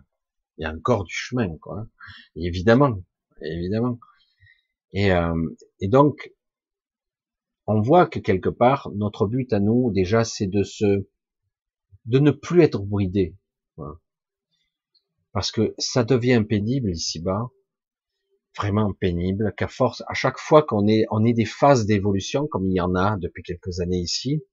il y a encore du chemin, quoi. évidemment, évidemment. Et, euh, et donc, on voit que quelque part, notre but à nous, déjà, c'est de se, de ne plus être bridé. Parce que ça devient pénible ici-bas, vraiment pénible, qu'à force, à chaque fois qu'on est, on est des phases d'évolution, comme il y en a depuis quelques années ici,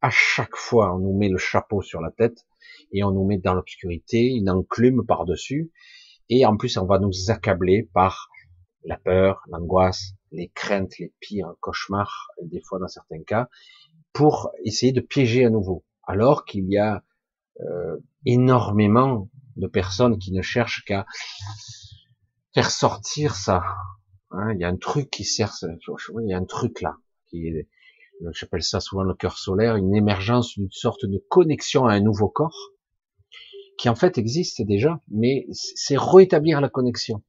à chaque fois, on nous met le chapeau sur la tête et on nous met dans l'obscurité, une enclume par-dessus, et en plus, on va nous accabler par la peur, l'angoisse, les craintes, les pires cauchemars, des fois dans certains cas, pour essayer de piéger à nouveau. Alors qu'il y a euh, énormément de personnes qui ne cherchent qu'à faire sortir ça. Hein, il y a un truc qui sert, il y a un truc là, qui est, j'appelle ça souvent le cœur solaire, une émergence, une sorte de connexion à un nouveau corps, qui en fait existe déjà, mais c'est rétablir la connexion.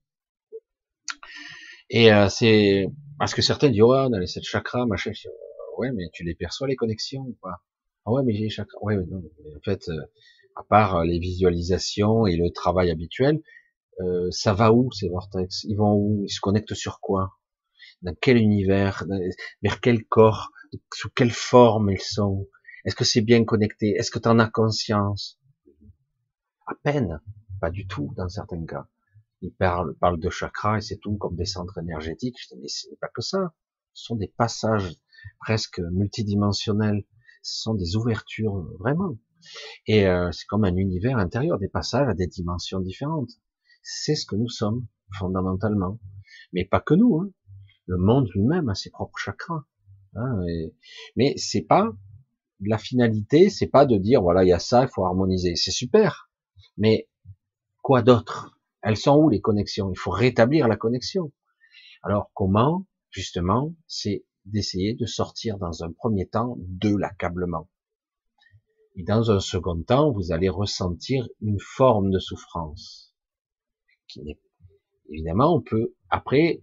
Et euh, c'est parce que certains disent ouais, on a les sept chakras, machin. Ouais, mais tu les perçois les connexions ou pas? Ah ouais, mais j'ai les chakras. Ouais, non. en fait, euh, à part euh, les visualisations et le travail habituel, euh, ça va où ces vortex? Ils vont où? Ils se connectent sur quoi? Dans quel univers? Vers quel corps? Sous quelle forme ils sont? Est-ce que c'est bien connecté? Est-ce que tu en as conscience? À peine, pas du tout dans certains cas. Il parle, parle de chakras et c'est tout comme des centres énergétiques. Mais ce n'est pas que ça. Ce sont des passages presque multidimensionnels. Ce sont des ouvertures, vraiment. Et euh, c'est comme un univers intérieur, des passages à des dimensions différentes. C'est ce que nous sommes, fondamentalement. Mais pas que nous. Hein. Le monde lui-même a ses propres chakras. Hein. Mais c'est pas la finalité, c'est pas de dire voilà il y a ça, il faut harmoniser. C'est super. Mais quoi d'autre? Elles sont où les connexions? Il faut rétablir la connexion. Alors comment Justement, c'est d'essayer de sortir dans un premier temps de l'accablement? Et dans un second temps, vous allez ressentir une forme de souffrance. Qui évidemment, on peut après,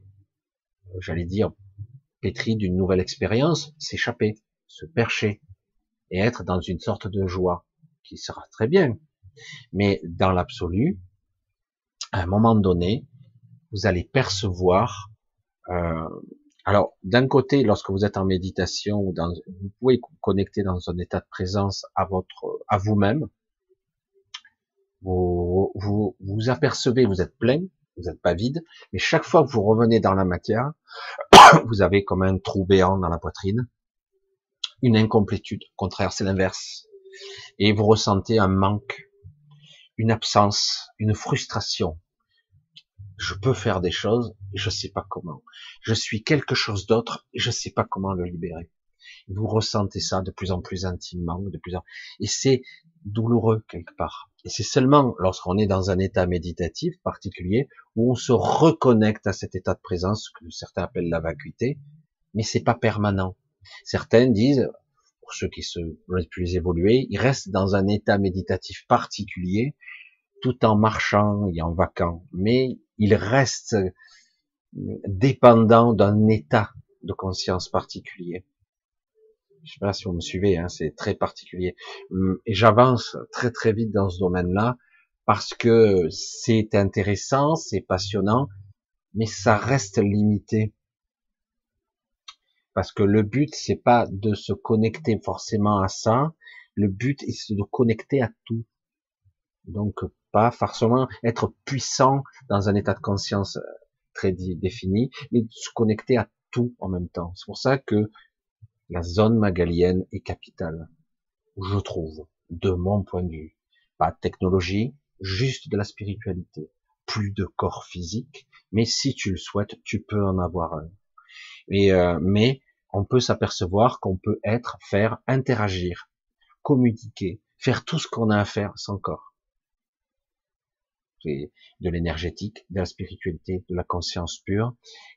j'allais dire, pétri d'une nouvelle expérience, s'échapper, se percher et être dans une sorte de joie qui sera très bien. Mais dans l'absolu, à un moment donné, vous allez percevoir. Euh, alors, d'un côté, lorsque vous êtes en méditation, ou dans, vous pouvez vous connecter dans un état de présence à vous-même. Vous, vous vous apercevez, vous êtes plein, vous n'êtes pas vide, mais chaque fois que vous revenez dans la matière, [coughs] vous avez comme un trou béant dans la poitrine, une incomplétude. Au contraire, c'est l'inverse. Et vous ressentez un manque, une absence, une frustration. Je peux faire des choses je sais pas comment. Je suis quelque chose d'autre je sais pas comment le libérer. Vous ressentez ça de plus en plus intimement, de plus en et c'est douloureux quelque part. Et c'est seulement lorsqu'on est dans un état méditatif particulier où on se reconnecte à cet état de présence que certains appellent la vacuité, mais c'est pas permanent. Certains disent, pour ceux qui se plus évoluer, ils restent dans un état méditatif particulier tout en marchant et en vacant, mais il reste dépendant d'un état de conscience particulier. Je sais pas si vous me suivez, hein, c'est très particulier. Et j'avance très très vite dans ce domaine-là parce que c'est intéressant, c'est passionnant, mais ça reste limité. Parce que le but, c'est pas de se connecter forcément à ça. Le but, c'est de connecter à tout. Donc, pas forcément être puissant dans un état de conscience euh, très défini, mais se connecter à tout en même temps. C'est pour ça que la zone magalienne est capitale, je trouve, de mon point de vue. Pas de technologie, juste de la spiritualité. Plus de corps physique, mais si tu le souhaites, tu peux en avoir un. Et euh, mais on peut s'apercevoir qu'on peut être, faire, interagir, communiquer, faire tout ce qu'on a à faire sans corps de l'énergétique, de la spiritualité, de la conscience pure.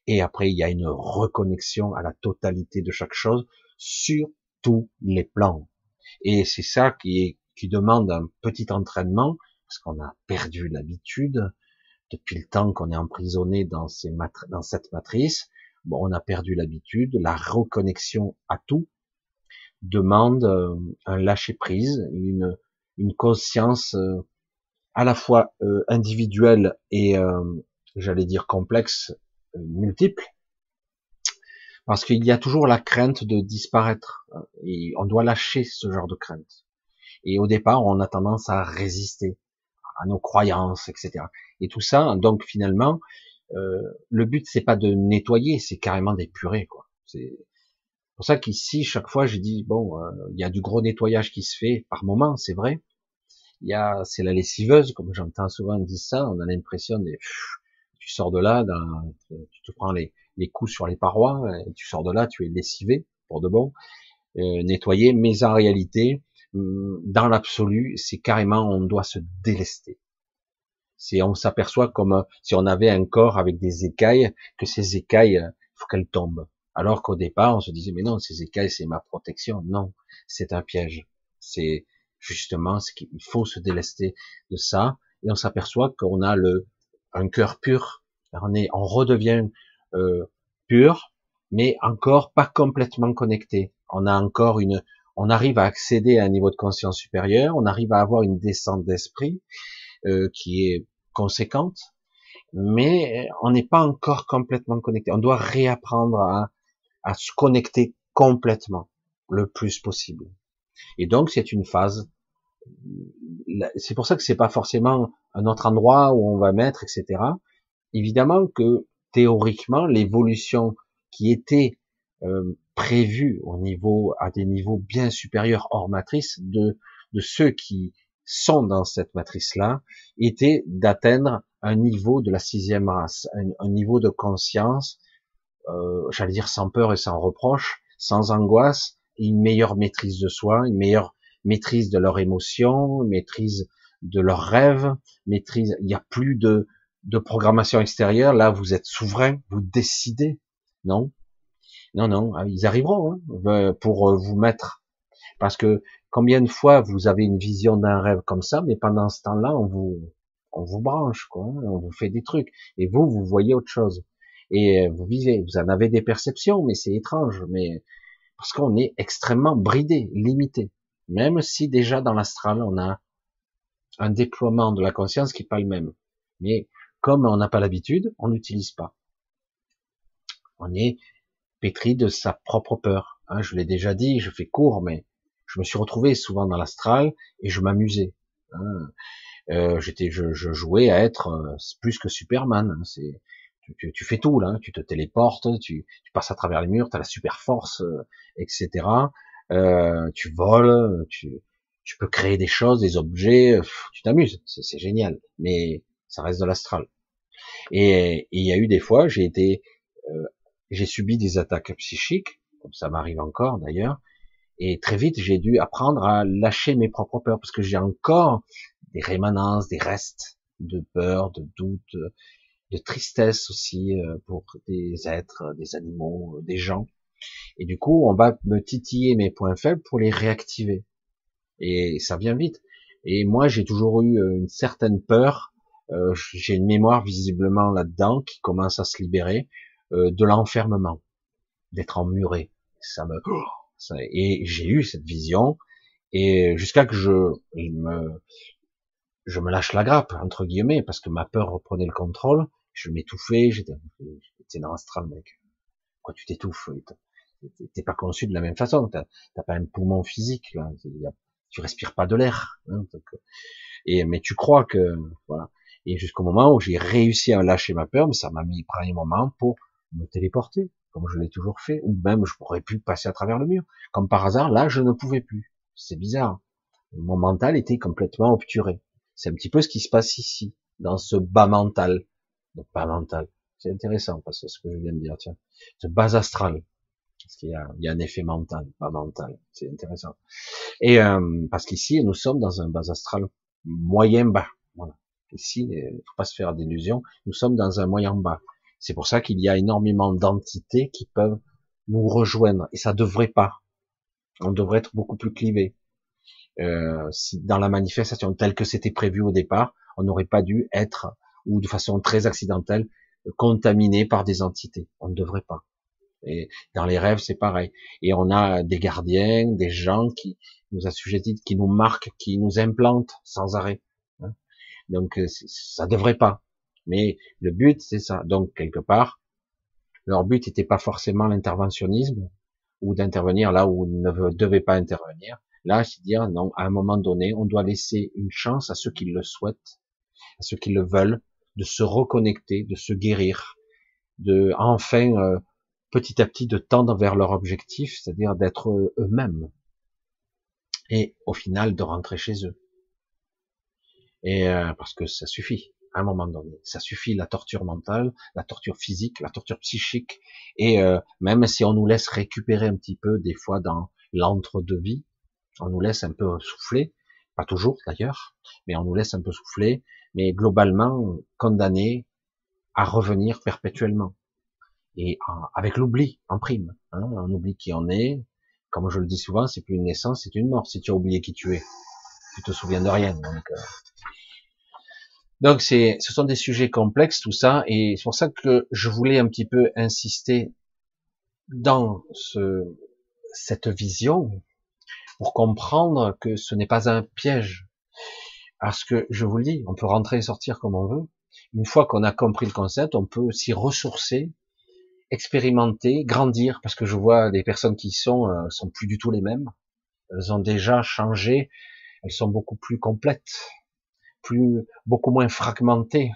Et après, il y a une reconnexion à la totalité de chaque chose sur tous les plans. Et c'est ça qui, est, qui demande un petit entraînement, parce qu'on a perdu l'habitude depuis le temps qu'on est emprisonné dans, ces dans cette matrice. Bon, on a perdu l'habitude. La reconnexion à tout demande euh, un lâcher prise, une, une conscience euh, à la fois euh, individuel et, euh, j'allais dire, complexe, euh, multiple. Parce qu'il y a toujours la crainte de disparaître. Et on doit lâcher ce genre de crainte. Et au départ, on a tendance à résister à nos croyances, etc. Et tout ça, donc finalement, euh, le but c'est pas de nettoyer, c'est carrément d'épurer, quoi. C'est pour ça qu'ici, chaque fois, j'ai dit bon, euh, il y a du gros nettoyage qui se fait par moment, c'est vrai. Il y a, c'est la lessiveuse, comme j'entends souvent dire ça, on a l'impression de, tu sors de là, dans, tu te prends les, les coups sur les parois, tu sors de là, tu es lessivé pour de bon, euh, nettoyer, mais en réalité, hum, dans l'absolu, c'est carrément on doit se délester. C'est on s'aperçoit comme si on avait un corps avec des écailles, que ces écailles, il faut qu'elles tombent. Alors qu'au départ, on se disait mais non, ces écailles c'est ma protection. Non, c'est un piège. C'est justement ce qu'il faut se délester de ça et on s'aperçoit qu'on a le un cœur pur. On redevient euh, pur, mais encore pas complètement connecté. On a encore une, on arrive à accéder à un niveau de conscience supérieur, on arrive à avoir une descente d'esprit euh, qui est conséquente, mais on n'est pas encore complètement connecté. On doit réapprendre à, à se connecter complètement le plus possible. Et donc c'est une phase. C'est pour ça que c'est pas forcément un autre endroit où on va mettre, etc. Évidemment que théoriquement, l'évolution qui était euh, prévue au niveau, à des niveaux bien supérieurs hors matrice de, de ceux qui sont dans cette matrice-là, était d'atteindre un niveau de la sixième race, un, niveau de conscience, euh, j'allais dire sans peur et sans reproche, sans angoisse, une meilleure maîtrise de soi, une meilleure maîtrise de leurs émotions, maîtrise de leurs rêves, maîtrise, il n'y a plus de, de programmation extérieure, là vous êtes souverain, vous décidez, non? Non, non, ah, ils arriveront hein, euh, pour euh, vous mettre, parce que combien de fois vous avez une vision d'un rêve comme ça, mais pendant ce temps-là, on vous, on vous branche, quoi, hein, on vous fait des trucs, et vous, vous voyez autre chose, et euh, vous vivez, vous en avez des perceptions, mais c'est étrange, mais parce qu'on est extrêmement bridé, limité, même si déjà dans l'astral on a un déploiement de la conscience qui n'est pas le même. Mais comme on n'a pas l'habitude, on n'utilise pas. On est pétri de sa propre peur. Hein, je l'ai déjà dit, je fais court, mais je me suis retrouvé souvent dans l'astral et je m'amusais. Hein. Euh, j'étais, je, jouais à être euh, plus que Superman. Hein, tu, fais tout là, tu te téléportes, tu, passes à travers les murs, tu as la super force, euh, etc. tu voles, tu, tu peux créer des choses, des objets, tu t'amuses, c'est génial, mais ça reste de l'astral. Et il y a eu des fois, j'ai été, euh, j'ai subi des attaques psychiques, comme ça m'arrive encore d'ailleurs, et très vite j'ai dû apprendre à lâcher mes propres peurs, parce que j'ai encore des rémanences, des restes de peur, de doute, de tristesse aussi euh, pour des êtres, des animaux, des gens. Et du coup, on va me titiller mes points faibles pour les réactiver et ça vient vite. Et moi, j'ai toujours eu euh, une certaine peur. Euh, j'ai une mémoire visiblement là-dedans qui commence à se libérer euh, de l'enfermement, d'être emmuré. Ça me et j'ai eu cette vision et jusqu'à que je, me je me lâche la grappe entre guillemets parce que ma peur reprenait le contrôle. Je m'étouffais, j'étais dans l'astral, mec. Quoi, tu t'étouffes T'es pas conçu de la même façon. T'as pas un poumon physique là tu respires pas de l'air. Hein, et mais tu crois que voilà. Et jusqu'au moment où j'ai réussi à lâcher ma peur, mais ça m'a mis un moment pour me téléporter, comme je l'ai toujours fait, ou même je pourrais plus passer à travers le mur. Comme par hasard, là, je ne pouvais plus. C'est bizarre. Mon mental était complètement obturé. C'est un petit peu ce qui se passe ici, dans ce bas mental. Donc bas mental. C'est intéressant parce que ce que je viens de dire, tiens, ce bas astral. Parce qu'il y a, il y a un effet mental, pas mental. C'est intéressant. Et euh, parce qu'ici, nous sommes dans un bas astral moyen bas. Voilà. Ici, il faut pas se faire d'illusions. Nous sommes dans un moyen bas. C'est pour ça qu'il y a énormément d'entités qui peuvent nous rejoindre. Et ça devrait pas. On devrait être beaucoup plus clivé. Euh, si dans la manifestation telle que c'était prévu au départ, on n'aurait pas dû être, ou de façon très accidentelle, contaminé par des entités. On ne devrait pas. Et dans les rêves, c'est pareil. Et on a des gardiens, des gens qui nous assujettissent, qui nous marquent, qui nous implantent sans arrêt. Hein. Donc ça devrait pas. Mais le but, c'est ça. Donc quelque part, Leur but n'était pas forcément l'interventionnisme ou d'intervenir là où ils ne devaient pas intervenir. Là, c'est dire non, à un moment donné, on doit laisser une chance à ceux qui le souhaitent, à ceux qui le veulent, de se reconnecter, de se guérir, de enfin euh, petit à petit de tendre vers leur objectif, c'est-à-dire d'être eux-mêmes, et au final de rentrer chez eux. Et euh, parce que ça suffit à un moment donné, ça suffit la torture mentale, la torture physique, la torture psychique, et euh, même si on nous laisse récupérer un petit peu des fois dans l'entre-deux-vie, on nous laisse un peu souffler, pas toujours d'ailleurs, mais on nous laisse un peu souffler, mais globalement condamné à revenir perpétuellement et avec l'oubli en prime. Hein, on oublie qui on est. Comme je le dis souvent, c'est plus une naissance, c'est une mort. Si tu as oublié qui tu es, tu te souviens de rien. Donc, euh. donc c'est, ce sont des sujets complexes tout ça, et c'est pour ça que je voulais un petit peu insister dans ce, cette vision pour comprendre que ce n'est pas un piège. Parce que je vous le dis, on peut rentrer et sortir comme on veut. Une fois qu'on a compris le concept, on peut s'y ressourcer expérimenter, grandir, parce que je vois des personnes qui sont euh, sont plus du tout les mêmes. Elles ont déjà changé, elles sont beaucoup plus complètes, plus beaucoup moins fragmentées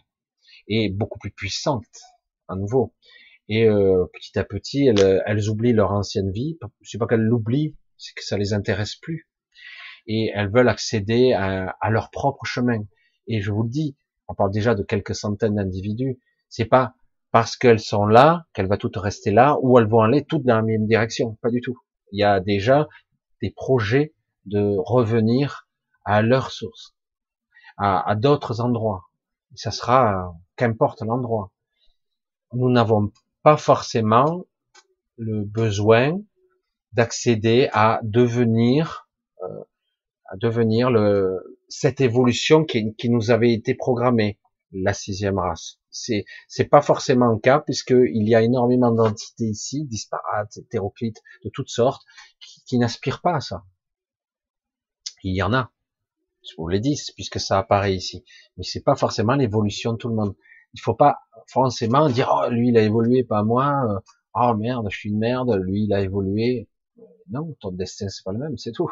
et beaucoup plus puissantes à nouveau. Et euh, petit à petit, elles, elles oublient leur ancienne vie. C'est pas qu'elles l'oublient, c'est que ça les intéresse plus. Et elles veulent accéder à, leur propre chemin. Et je vous le dis, on parle déjà de quelques centaines d'individus. C'est pas parce qu'elles sont là, qu'elles vont toutes rester là, ou elles vont aller toutes dans la même direction. Pas du tout. Il y a déjà des projets de revenir à leur source, à, à d'autres endroits. Ça sera, qu'importe l'endroit. Nous n'avons pas forcément le besoin d'accéder à devenir, euh, devenir le, cette évolution qui, nous avait été programmée, la sixième race c'est c'est pas forcément le cas puisqu'il y a énormément d'entités ici, disparates, hétéroclites, de toutes sortes, qui, n'aspirent pas à ça. Il y en a, je vous l'ai dit, puisque ça apparaît ici, mais c'est pas forcément l'évolution de tout le monde. Il faut pas forcément dire oh lui il a évolué, pas moi. Euh, oh merde, je suis une merde, lui il a évolué. Non, ton destin c'est pas le même, c'est tout.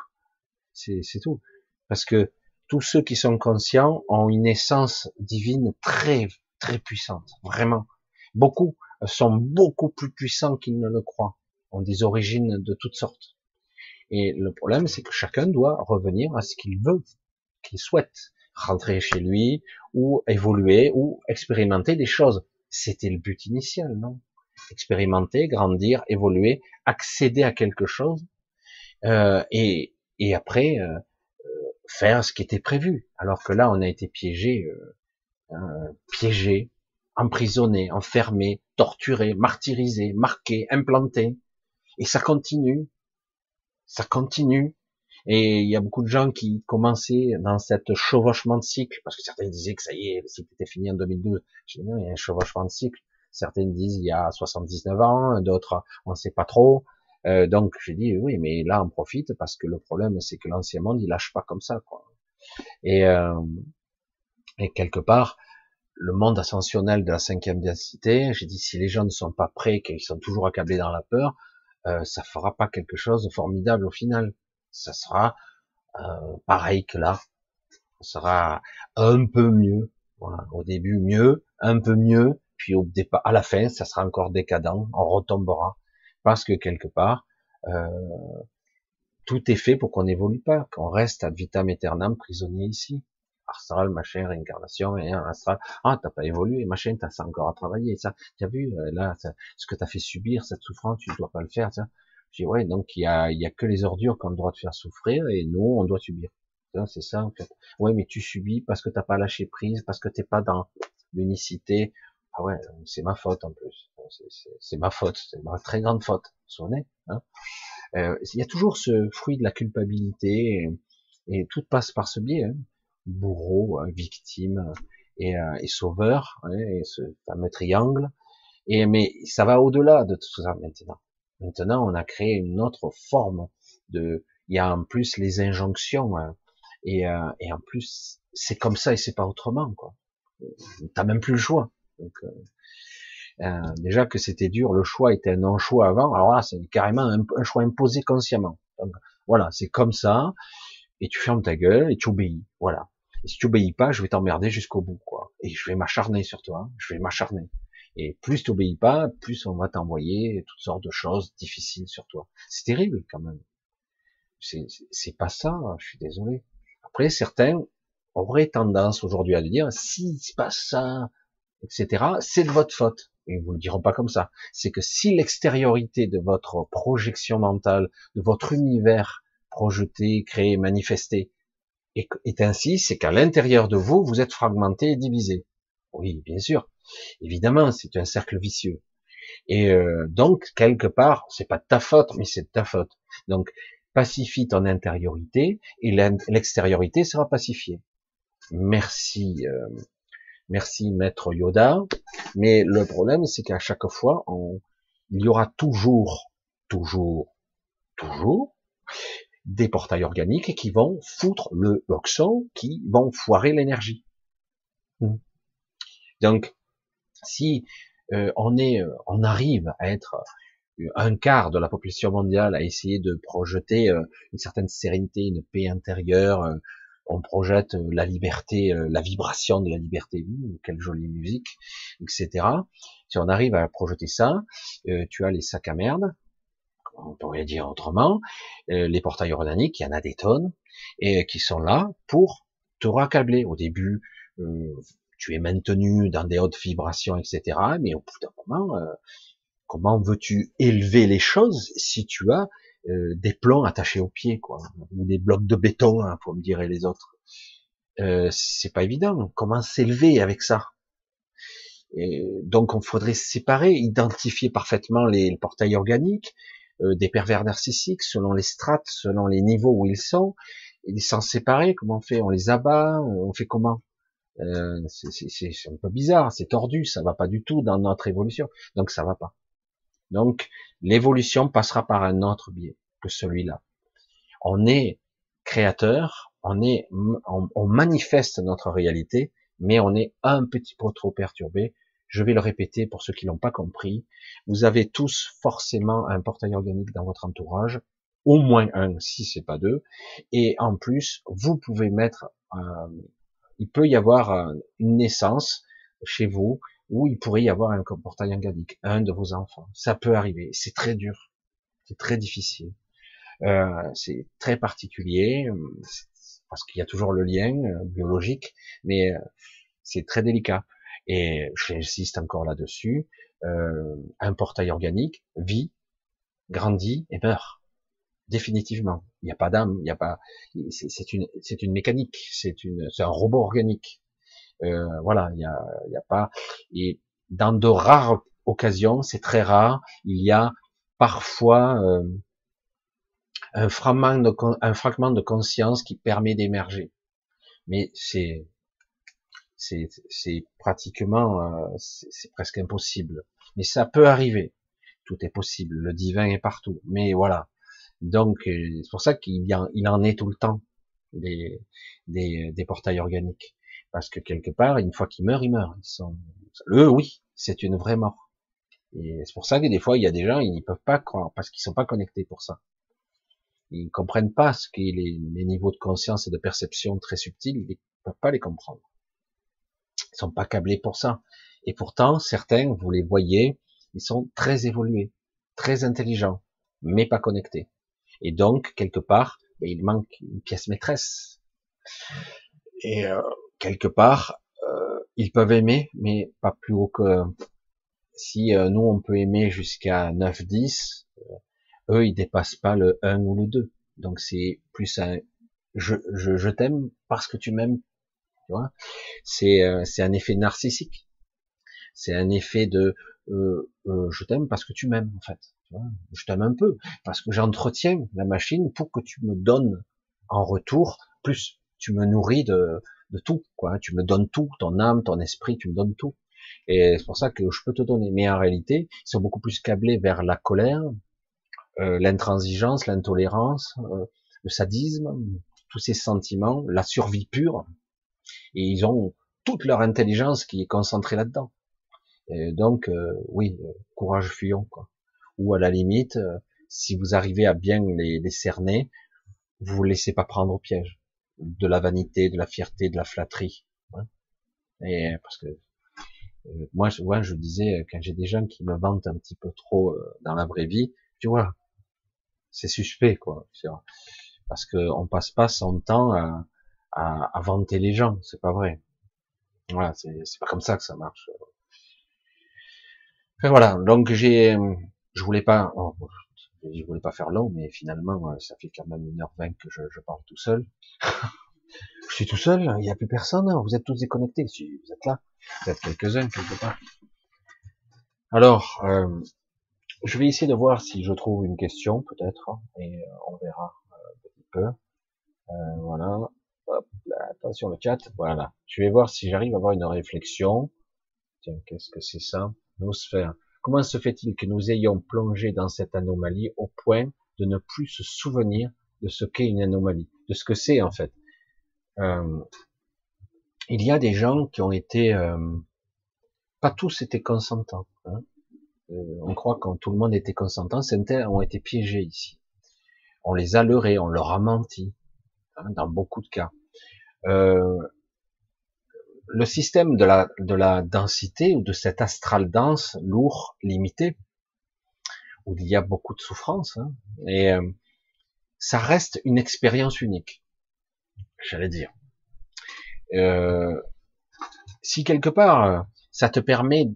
C'est tout. Parce que tous ceux qui sont conscients ont une essence divine très très puissantes, vraiment. Beaucoup sont beaucoup plus puissants qu'ils ne le croient, ont des origines de toutes sortes. Et le problème, c'est que chacun doit revenir à ce qu'il veut, qu'il souhaite, rentrer chez lui, ou évoluer, ou expérimenter des choses. C'était le but initial, non? Expérimenter, grandir, évoluer, accéder à quelque chose, euh, et, et après euh, euh faire ce qui était prévu. Alors que là, on a été piégé euh, euh, piégé, emprisonné, enfermé, torturé, martyrisé, marqué, implanté. Et ça continue. Ça continue. Et il y a beaucoup de gens qui commençaient dans cette chevauchement de cycle, parce que certains disaient que ça y est, le cycle était fini en 2012. Je dis non, il y a un chevauchement de cycle. Certains disent il y a 79 ans, d'autres on ne sait pas trop. Euh, donc j'ai dit oui, mais là on profite parce que le problème c'est que l'ancien monde il lâche pas comme ça quoi. Et euh, et quelque part, le monde ascensionnel de la cinquième densité, j'ai dit, si les gens ne sont pas prêts, qu'ils sont toujours accablés dans la peur, euh, ça fera pas quelque chose de formidable au final. Ça sera euh, pareil que là. Ça sera un peu mieux. Au début mieux, un peu mieux, puis au départ, à la fin, ça sera encore décadent, on retombera. Parce que quelque part, euh, tout est fait pour qu'on n'évolue pas, qu'on reste ad vitam aeternam prisonnier ici astral, machin, réincarnation, et astral. Ah, t'as pas évolué, machin, t'as ça encore à travailler, ça. Tu as vu, euh, là, ce que t'as fait subir, cette souffrance, tu dois pas le faire, ça. Je dis, ouais, donc il y a, y a que les ordures qui ont le droit de faire souffrir, et nous, on doit subir. C'est ça, en fait. Ouais, mais tu subis parce que t'as pas lâché prise, parce que t'es pas dans l'unicité. Ah ouais, c'est ma faute en plus. C'est ma faute, c'est ma très grande faute. Soyez, hein. Euh, il y a toujours ce fruit de la culpabilité, et, et tout passe par ce biais. Hein bourreau, hein, victime et, euh, et sauveur, hein, et ce fameux triangle. Et mais ça va au-delà de tout ça maintenant. Maintenant, on a créé une autre forme de. Il y a en plus les injonctions hein, et, euh, et en plus c'est comme ça et c'est pas autrement quoi. T'as même plus le choix. Donc, euh, déjà que c'était dur, le choix était un non-choix avant. Alors là, c'est carrément un, choix imposé consciemment. Voilà, c'est comme ça. Et tu fermes ta gueule et tu obéis. Voilà. Et si tu obéis pas, je vais t'emmerder jusqu'au bout, quoi. Et je vais m'acharner sur toi. Je vais m'acharner. Et plus tu obéis pas, plus on va t'envoyer toutes sortes de choses difficiles sur toi. C'est terrible quand même. C'est pas ça. Je suis désolé. Après, certains auraient tendance aujourd'hui à dire si se passe ça, etc. C'est de votre faute. Ils vous le diront pas comme ça. C'est que si l'extériorité de votre projection mentale, de votre univers projeté, créé, manifesté, est, ainsi, c'est qu'à l'intérieur de vous, vous êtes fragmenté et divisé. Oui, bien sûr. Évidemment, c'est un cercle vicieux. Et euh, donc, quelque part, c'est pas de ta faute, mais c'est de ta faute. Donc, pacifie ton intériorité et l'extériorité sera pacifiée. Merci, euh, merci maître Yoda. Mais le problème, c'est qu'à chaque fois, on, il y aura toujours, toujours, toujours des portails organiques qui vont foutre le boxon, qui vont foirer l'énergie. Hmm. Donc, si euh, on est, euh, on arrive à être euh, un quart de la population mondiale à essayer de projeter une certaine sérénité, une paix intérieure, on projette la liberté, la vibration de la liberté, quelle jolie musique, etc. Si on arrive à projeter ça, tu as les sacs à merde, on pourrait dire autrement, euh, les portails organiques, il y en a des tonnes, et qui sont là pour te raccabler. Au début, euh, tu es maintenu dans des hautes vibrations, etc. Mais au bout d'un moment, euh, comment veux-tu élever les choses si tu as des plombs attachés aux pieds, quoi, ou des blocs de béton, hein, pour me dire les autres. c'est pas évident. Comment s'élever avec ça? Et donc, on faudrait séparer, identifier parfaitement les portails organiques, euh, des pervers narcissiques selon les strates, selon les niveaux où ils sont. Ils s'en séparer, comment on fait? On les abat euh, On fait comment? Euh, C'est un peu bizarre, c'est tordu, ça va pas du tout dans notre évolution. Donc ça va pas. Donc l'évolution passera par un autre biais que celui-là. On est créateur, on est, on manifeste notre réalité, mais on est un petit peu trop perturbé je vais le répéter pour ceux qui n'ont pas compris. Vous avez tous forcément un portail organique dans votre entourage, au moins un, si c'est pas deux. Et en plus, vous pouvez mettre, euh, il peut y avoir une naissance chez vous où il pourrait y avoir un portail organique, un de vos enfants. Ça peut arriver. C'est très dur, c'est très difficile, euh, c'est très particulier parce qu'il y a toujours le lien euh, biologique, mais c'est très délicat et j'insiste encore là-dessus, euh, un portail organique vit, grandit et meurt définitivement. Il n'y a pas d'âme, il n'y a pas, c'est une, c'est une mécanique, c'est une, c'est un robot organique. Euh, voilà, il n'y a, y a pas. Et dans de rares occasions, c'est très rare, il y a parfois euh, un fragment de, un fragment de conscience qui permet d'émerger. Mais c'est c'est pratiquement, euh, c'est presque impossible. Mais ça peut arriver. Tout est possible. Le divin est partout. Mais voilà. Donc euh, c'est pour ça qu'il il en est tout le temps des, des, des portails organiques. Parce que quelque part, une fois qu'ils meurent, ils sont, eux, oui, c'est une vraie mort. Et c'est pour ça que des fois, il y a des gens, ils ne peuvent pas croire, parce qu'ils sont pas connectés pour ça. Ils comprennent pas ce qu'est les, les niveaux de conscience et de perception très subtils, ils ne peuvent pas les comprendre. Ils sont pas câblés pour ça. Et pourtant, certains, vous les voyez, ils sont très évolués, très intelligents, mais pas connectés. Et donc, quelque part, ben, il manque une pièce maîtresse. Et euh, quelque part, euh, ils peuvent aimer, mais pas plus haut que... Si euh, nous, on peut aimer jusqu'à 9-10, eux, ils dépassent pas le 1 ou le 2. Donc c'est plus un je, je, t'aime parce que tu m'aimes c'est euh, c'est un effet narcissique. C'est un effet de euh, euh, je t'aime parce que tu m'aimes en fait. je t'aime un peu parce que j'entretiens la machine pour que tu me donnes en retour plus. Tu me nourris de, de tout, quoi. Tu me donnes tout, ton âme, ton esprit, tu me donnes tout. Et c'est pour ça que je peux te donner. Mais en réalité, ils sont beaucoup plus câblés vers la colère, euh, l'intransigeance, l'intolérance, le sadisme, tous ces sentiments, la survie pure, et ils ont toute leur intelligence qui est concentrée là-dedans. Donc, euh, oui, courage fuyons, quoi. Ou à la limite, si vous arrivez à bien les, les cerner, vous vous laissez pas prendre au piège de la vanité, de la fierté, de la flatterie. Hein. Et parce que moi, je, je disais quand j'ai des gens qui me vantent un petit peu trop dans la vraie vie, tu vois, c'est suspect, quoi. Parce que on passe pas son temps à, à, à vanter les gens, c'est pas vrai. Voilà, c'est pas comme ça que ça marche. Enfin, voilà, donc j'ai, je voulais pas, oh, je voulais pas faire long, mais finalement, ça fait quand même une heure vingt que je, je parle tout seul. [laughs] je suis tout seul, il n'y a plus personne, hein. vous êtes tous déconnectés, si vous êtes là, vous êtes quelques-uns quelque part. Alors, euh, je vais essayer de voir si je trouve une question, peut-être, et euh, on verra euh, un petit peu. Euh, voilà. Hop, attention le chat. Voilà. Je vais voir si j'arrive à avoir une réflexion. Tiens, qu'est-ce que c'est ça? Nosphère. Comment se fait-il que nous ayons plongé dans cette anomalie au point de ne plus se souvenir de ce qu'est une anomalie, de ce que c'est en fait? Euh, Il y a des gens qui ont été, euh, pas tous étaient consentants. Hein euh, on croit que tout le monde était consentant, certains ont été piégés ici. On les a leurrés, on leur a menti, hein, dans beaucoup de cas. Le système de la, de la densité ou de cet astral dense, lourd, limité, où il y a beaucoup de souffrance, hein, et euh, ça reste une expérience unique, j'allais dire. si quelque part ça te permet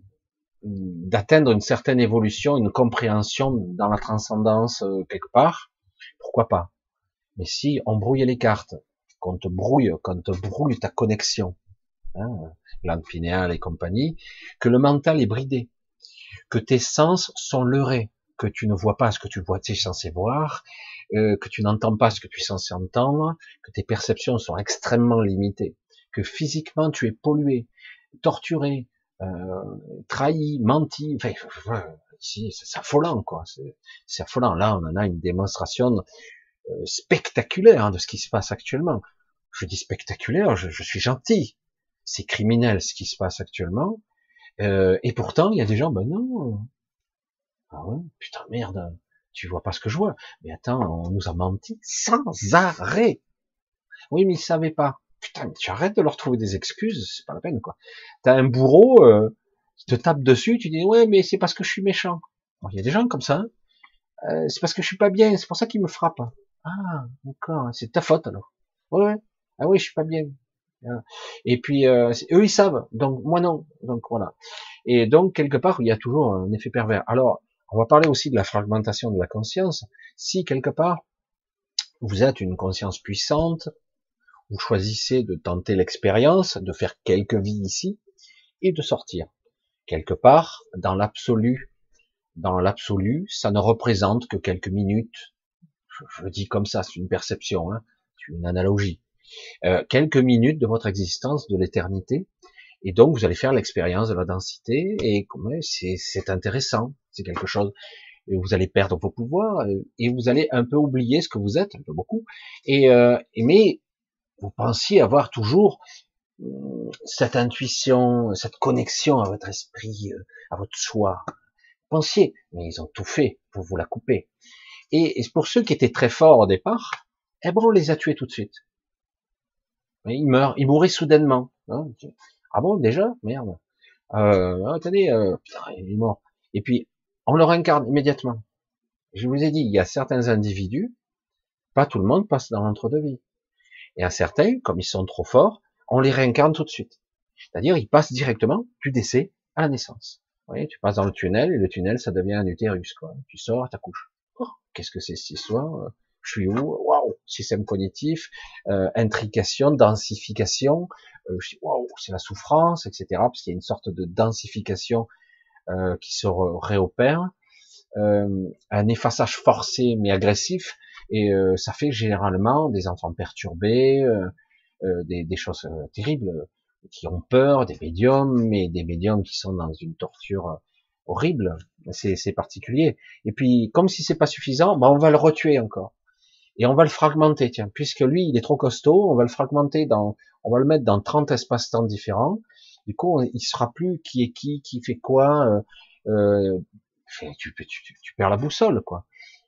d'atteindre une certaine évolution, une compréhension dans la transcendance euh, quelque part, pourquoi pas? Mais si on brouille les cartes, qu'on te brouille, qu'on te brouille ta connexion, hein, pinéale et compagnie, que le mental est bridé, que tes sens sont leurrés, que tu ne vois pas ce que tu vois, es censé voir, euh, que tu n'entends pas ce que tu es censé entendre, que tes perceptions sont extrêmement limitées, que physiquement tu es pollué, torturé, euh, trahi, menti, enfin, c'est affolant, quoi. C'est affolant. Là, on en a une démonstration euh, spectaculaire hein, de ce qui se passe actuellement. Je dis spectaculaire, je, suis gentil. C'est criminel ce qui se passe actuellement. Euh, et pourtant, il y a des gens, ben non. Ah ouais, putain merde, tu vois pas ce que je vois. Mais attends, on nous a menti sans arrêt. Oui, mais ils savaient pas putain, tu arrêtes de leur trouver des excuses, c'est pas la peine, quoi. T'as un bourreau, euh, qui te tape dessus, tu dis, ouais, mais c'est parce que je suis méchant. Il y a des gens comme ça, hein. euh, c'est parce que je suis pas bien, c'est pour ça qu'ils me frappent. Ah, d'accord, c'est ta faute, alors. Ouais, ouais. Ah oui, je suis pas bien. Et puis, euh, eux, ils savent, donc moi non. Donc voilà. Et donc, quelque part, il y a toujours un effet pervers. Alors, on va parler aussi de la fragmentation de la conscience. Si, quelque part, vous êtes une conscience puissante, vous choisissez de tenter l'expérience, de faire quelques vies ici, et de sortir. Quelque part, dans l'absolu, dans l'absolu, ça ne représente que quelques minutes. Je, dis comme ça, c'est une perception, hein, c'est une analogie. Euh, quelques minutes de votre existence, de l'éternité, et donc vous allez faire l'expérience de la densité, et c'est intéressant, c'est quelque chose et vous allez perdre vos pouvoirs et vous allez un peu oublier ce que vous êtes, un peu beaucoup. Et, euh, mais vous pensiez avoir toujours hum, cette intuition, cette connexion à votre esprit, euh, à votre soi. Pensiez, mais ils ont tout fait pour vous la couper. Et, pour ceux qui étaient très forts au départ, eh ben on les a tués tout de suite. Ils meurent, ils mouraient soudainement. Hein. Ah bon, déjà? Merde. Euh, attendez, euh, putain, il est mort. Et puis, on le réincarne immédiatement. Je vous ai dit, il y a certains individus, pas tout le monde passe dans l'entre-deux-vie. Et à certains, comme ils sont trop forts, on les réincarne tout de suite. C'est-à-dire, ils passent directement du décès à la naissance. Tu passes dans le tunnel, et le tunnel, ça devient un utérus, quoi. Tu sors, couche. Oh, qu'est-ce que c'est cette histoire? Je suis où Waouh Système cognitif, euh, intrication, densification. Euh, waouh, c'est la souffrance, etc. Parce qu'il y a une sorte de densification euh, qui se réopère. Euh, un effaçage forcé mais agressif et euh, ça fait généralement des enfants perturbés, des, des, choses terribles, qui ont peur, des médiums, mais des médiums qui sont dans une torture horrible. C'est particulier. Et puis, comme si c'est pas suffisant, ben on va le retuer encore. Et on va le fragmenter, tiens, puisque lui, il est trop costaud, on va le fragmenter dans, on va le mettre dans 30 espaces-temps différents, Du coup, il sera plus qui est qui, qui fait quoi. Euh, tu, tu, tu, perds la boussole, quoi.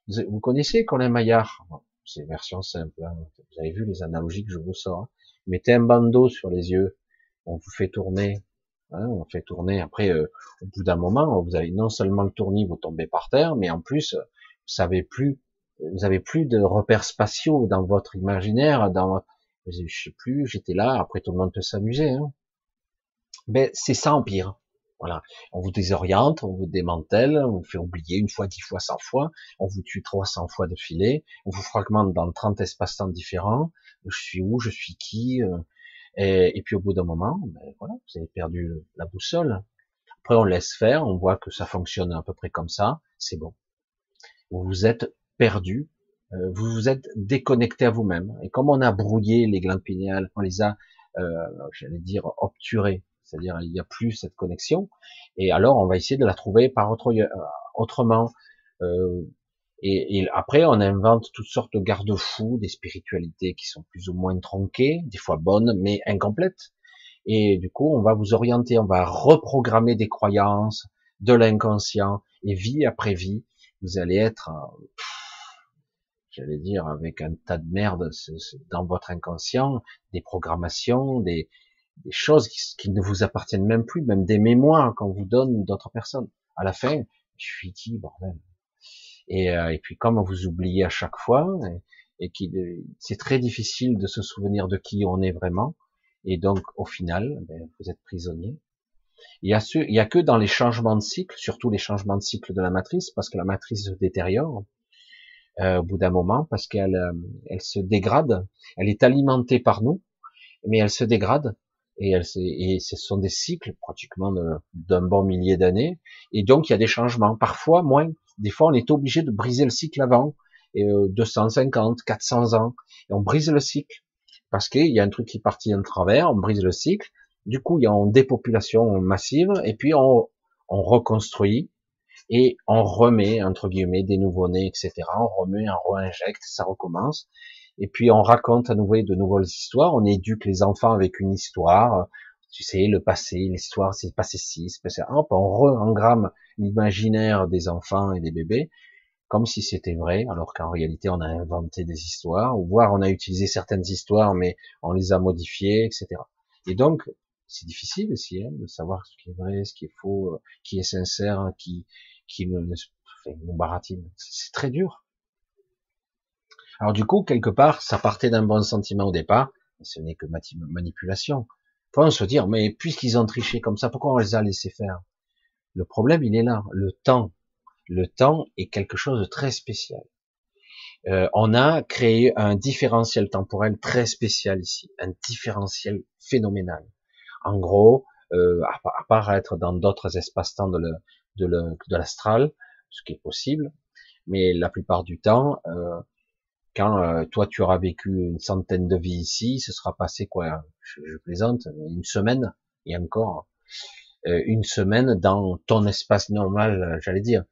Vous, connaissez Colin Maillard? C'est version simple. Hein. Vous avez vu les analogies que je vous sors. Hein. Mettez un bandeau sur les yeux, on vous fait tourner, hein, on fait tourner. Après, euh, au bout d'un moment, vous avez non seulement le tournis, vous tombez par terre, mais en plus, vous savez plus, vous avez plus de repères spatiaux dans votre imaginaire, dans, je sais plus, j'étais là. Après, tout le monde peut s'amuser. Hein. Mais c'est ça en pire. Voilà. On vous désoriente, on vous démantèle, on vous fait oublier une fois, dix fois, cent fois, on vous tue trois cents fois de filet, on vous fragmente dans 30 espaces-temps différents. Je suis où, je suis qui, euh, et, puis au bout d'un moment, ben voilà, vous avez perdu la boussole. Après, on laisse faire, on voit que ça fonctionne à peu près comme ça, c'est bon. Vous êtes perdu, euh, vous vous êtes déconnecté à vous-même. Et comme on a brouillé les glandes pinéales, on les a, euh, j'allais dire, obturées, c'est-à-dire il n'y a plus cette connexion. Et alors, on va essayer de la trouver par autre, euh, autrement. Euh, et, et, après, on invente toutes sortes de garde-fous, des spiritualités qui sont plus ou moins tronquées, des fois bonnes, mais incomplètes. Et du coup, on va vous orienter, on va reprogrammer des croyances, de l'inconscient, et vie après vie, vous allez être, euh, j'allais dire, avec un tas de merde dans votre inconscient, des programmations, des, des choses qui, ne vous appartiennent même plus, même des mémoires qu'on vous donne d'autres personnes. À la fin, je suis qui, bordel et, euh, et, puis comme vous oubliez à chaque fois, et, et qui c'est très difficile de se souvenir de qui on est vraiment, et donc au final, ben, vous êtes prisonnier. Il y, a ce, il y a que dans les changements de cycle, surtout les changements de cycle de la matrice, parce que la matrice se détériore euh, au bout d'un moment, parce qu'elle euh, elle se dégrade, elle est alimentée par nous, mais elle se dégrade, et, elle, et ce sont des cycles pratiquement d'un bon millier d'années, et donc il y a des changements, parfois moins, des fois, on est obligé de briser le cycle avant, et 250, euh, 400 ans, et on brise le cycle. Parce qu'il y a un truc qui est parti en travers, on brise le cycle. Du coup, il y a une dépopulation massive, et puis on, on reconstruit et on remet entre guillemets des nouveaux-nés, etc. On remet, on réinjecte, ça recommence. Et puis on raconte à nouveau de nouvelles histoires. On éduque les enfants avec une histoire. Tu sais, le passé, l'histoire, c'est passé ci, c'est passé. Hop, on re-engramme l'imaginaire des enfants et des bébés comme si c'était vrai, alors qu'en réalité on a inventé des histoires, ou voire on a utilisé certaines histoires, mais on les a modifiées, etc. Et donc, c'est difficile aussi hein, de savoir ce qui est vrai, ce qui est faux, euh, qui est sincère, qui qui nous, nous baratine. C'est très dur. Alors du coup, quelque part, ça partait d'un bon sentiment au départ, mais ce n'est que manipulation. Faut se dire, mais puisqu'ils ont triché comme ça, pourquoi on les a laissés faire? Le problème, il est là. Le temps. Le temps est quelque chose de très spécial. Euh, on a créé un différentiel temporel très spécial ici, un différentiel phénoménal. En gros, euh, être dans d'autres espaces-temps de, de l'astral, ce qui est possible, mais la plupart du temps, euh, quand euh, toi tu auras vécu une centaine de vies ici, ce sera passé quoi je, je plaisante, une semaine et encore. Euh, une semaine dans ton espace normal, euh, j'allais dire.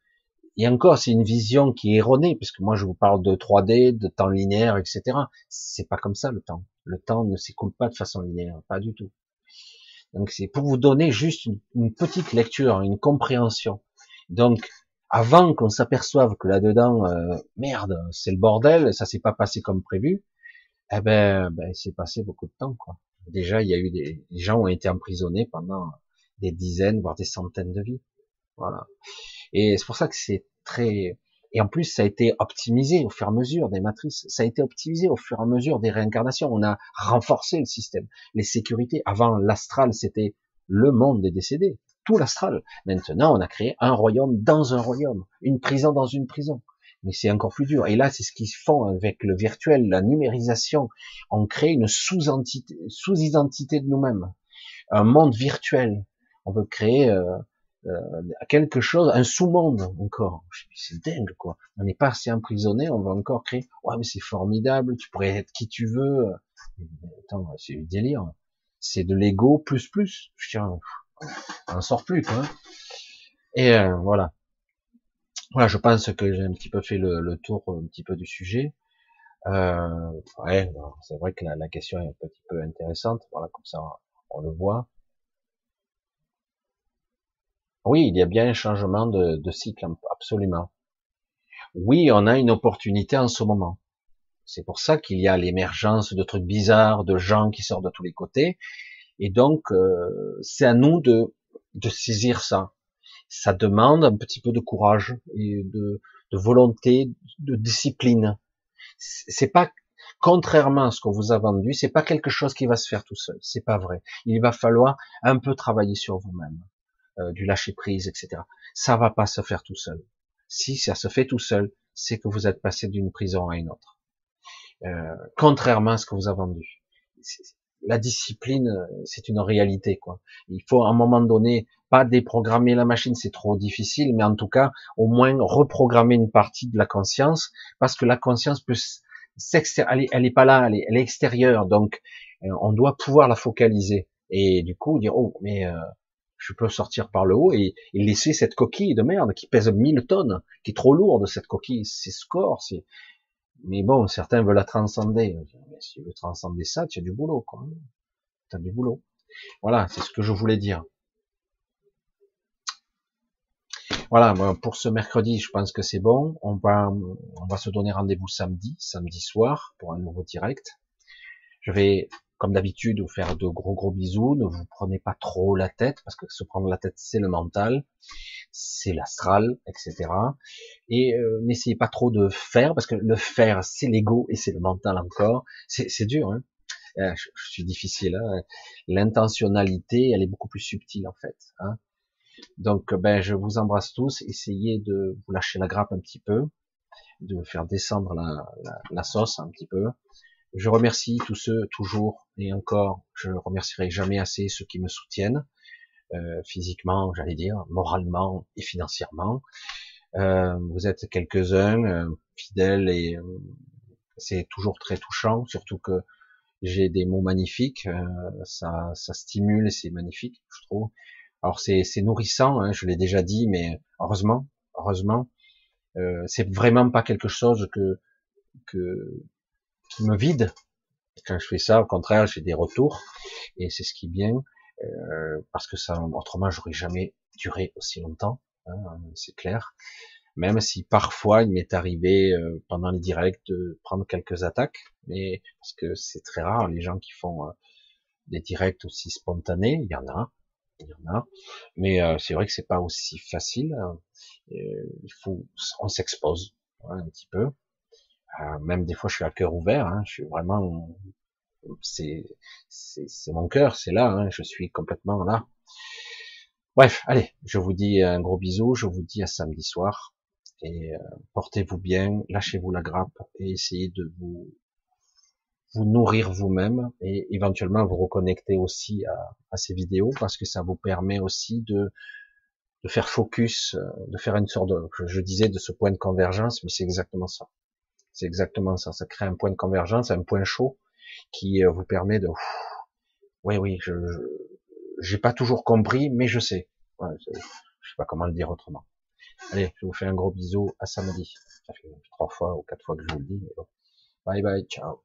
Et encore, c'est une vision qui est erronée, puisque moi je vous parle de 3D, de temps linéaire, etc. C'est pas comme ça le temps. Le temps ne s'écoule pas de façon linéaire, pas du tout. Donc c'est pour vous donner juste une, petite lecture, une compréhension. Donc avant qu'on s'aperçoive que là-dedans, euh, merde, c'est le bordel, ça s'est pas passé comme prévu, eh ben, ben c'est passé beaucoup de temps, quoi. Déjà, il y a eu des, des gens ont été emprisonnés pendant des dizaines, voire des centaines de vies. Voilà. Et c'est pour ça que c'est très, et en plus, ça a été optimisé au fur et à mesure des matrices. Ça a été optimisé au fur et à mesure des réincarnations. On a renforcé le système. Les sécurités. Avant, l'astral, c'était le monde des décédés. Tout l'astral. Maintenant, on a créé un royaume dans un royaume. Une prison dans une prison. Mais c'est encore plus dur. Et là, c'est ce qu'ils font avec le virtuel, la numérisation. On crée une sous-identité de nous-mêmes. Un monde virtuel on veut créer euh, euh, quelque chose, un sous-monde encore. C'est dingue, quoi. On n'est pas assez emprisonné, on va encore créer. Ouais, mais c'est formidable, tu pourrais être qui tu veux. Attends, c'est du délire. C'est de l'ego plus plus. Tiens, on sort plus, quoi. Et euh, voilà. Voilà, je pense que j'ai un petit peu fait le, tour un petit peu du sujet. Euh, ouais, c'est vrai que la, la, question est un petit peu intéressante. Voilà, comme ça, on le voit. Oui, il y a bien un changement de, cycle, absolument. Oui, on a une opportunité en ce moment. C'est pour ça qu'il y a l'émergence de trucs bizarres, de gens qui sortent de tous les côtés. Et donc, euh, c'est à nous de, de saisir ça. Ça demande un petit peu de courage et de, de volonté, de discipline. C'est pas contrairement à ce qu'on vous a vendu, c'est pas quelque chose qui va se faire tout seul. C'est pas vrai. Il va falloir un peu travailler sur vous-même, euh, du lâcher prise, etc. Ça va pas se faire tout seul. Si ça se fait tout seul, c'est que vous êtes passé d'une prison à une autre. Euh, contrairement à ce que vous a vendu. La discipline, c'est une réalité, quoi. Il faut à un moment donné pas déprogrammer la machine, c'est trop difficile, mais en tout cas, au moins reprogrammer une partie de la conscience, parce que la conscience peut elle, elle est pas là, elle est, extérieure, donc euh, on doit pouvoir la focaliser et du coup dire oh mais euh, je peux sortir par le haut et, laisser cette coquille de merde qui pèse 1000 tonnes, qui est trop lourde cette coquille, c'est score, c'est mais bon certains veulent la transcender. Mais si tu veux transcender ça, tu as du boulot quoi. Tu as du boulot. Voilà, c'est ce que je voulais dire. Voilà, pour ce mercredi, je pense que c'est bon. On va se donner rendez-vous samedi, samedi soir, pour un nouveau direct. Je vais, comme d'habitude, vous faire de gros gros bisous. Ne vous prenez pas trop la tête, parce que se prendre la tête, c'est le mental, c'est l'astral, etc. Et euh, n'essayez pas trop de faire, parce que le faire, c'est l'ego et c'est le mental encore. C'est dur, hein euh, je, suis difficile. Hein L'intentionnalité, elle est beaucoup plus subtile en fait. Hein donc, ben, je vous embrasse tous. Essayez de vous lâcher la grappe un petit peu, de faire descendre la, la, la sauce un petit peu. Je remercie tous ceux, toujours et encore, je remercierai jamais assez ceux qui me soutiennent, euh, physiquement, j'allais dire, moralement et financièrement. Euh, vous êtes quelques-uns euh, fidèles et c'est toujours très touchant, surtout que j'ai des mots magnifiques, ça, ça stimule c'est magnifique, je trouve. Alors c'est nourrissant, hein, je l'ai déjà dit, mais heureusement, heureusement, c'est vraiment pas quelque chose que me vide. Quand je fais ça, au contraire, j'ai des retours et c'est ce qui est bien euh, parce que ça, autrement, j'aurais jamais duré aussi longtemps, hein, c'est clair. Même si parfois il m'est arrivé euh, pendant les directs de prendre quelques attaques, mais parce que c'est très rare les gens qui font euh, des directs aussi spontanés, il y en a, il y en a, mais euh, c'est vrai que c'est pas aussi facile. Hein. il faut, on s'expose un petit peu. Euh, même des fois, je suis à cœur ouvert. Hein, je suis vraiment, c'est, mon cœur, c'est là. Hein, je suis complètement là. Bref, allez, je vous dis un gros bisou. Je vous dis à samedi soir et euh, portez-vous bien, lâchez-vous la grappe et essayez de vous vous nourrir vous-même et éventuellement vous reconnecter aussi à, ces vidéos parce que ça vous permet aussi de, de faire focus, euh, de faire une sorte de, je disais de ce point de convergence, mais c'est exactement ça. C'est exactement ça. Ça crée un point de convergence, un point chaud qui euh, vous permet de, oui, oui, je, j'ai pas toujours compris, mais je sais. je, sais pas comment le dire autrement. Allez, je vous fais un gros bisou à samedi. Ça fait trois fois ou quatre fois que je vous le dis. Bye bye, ciao.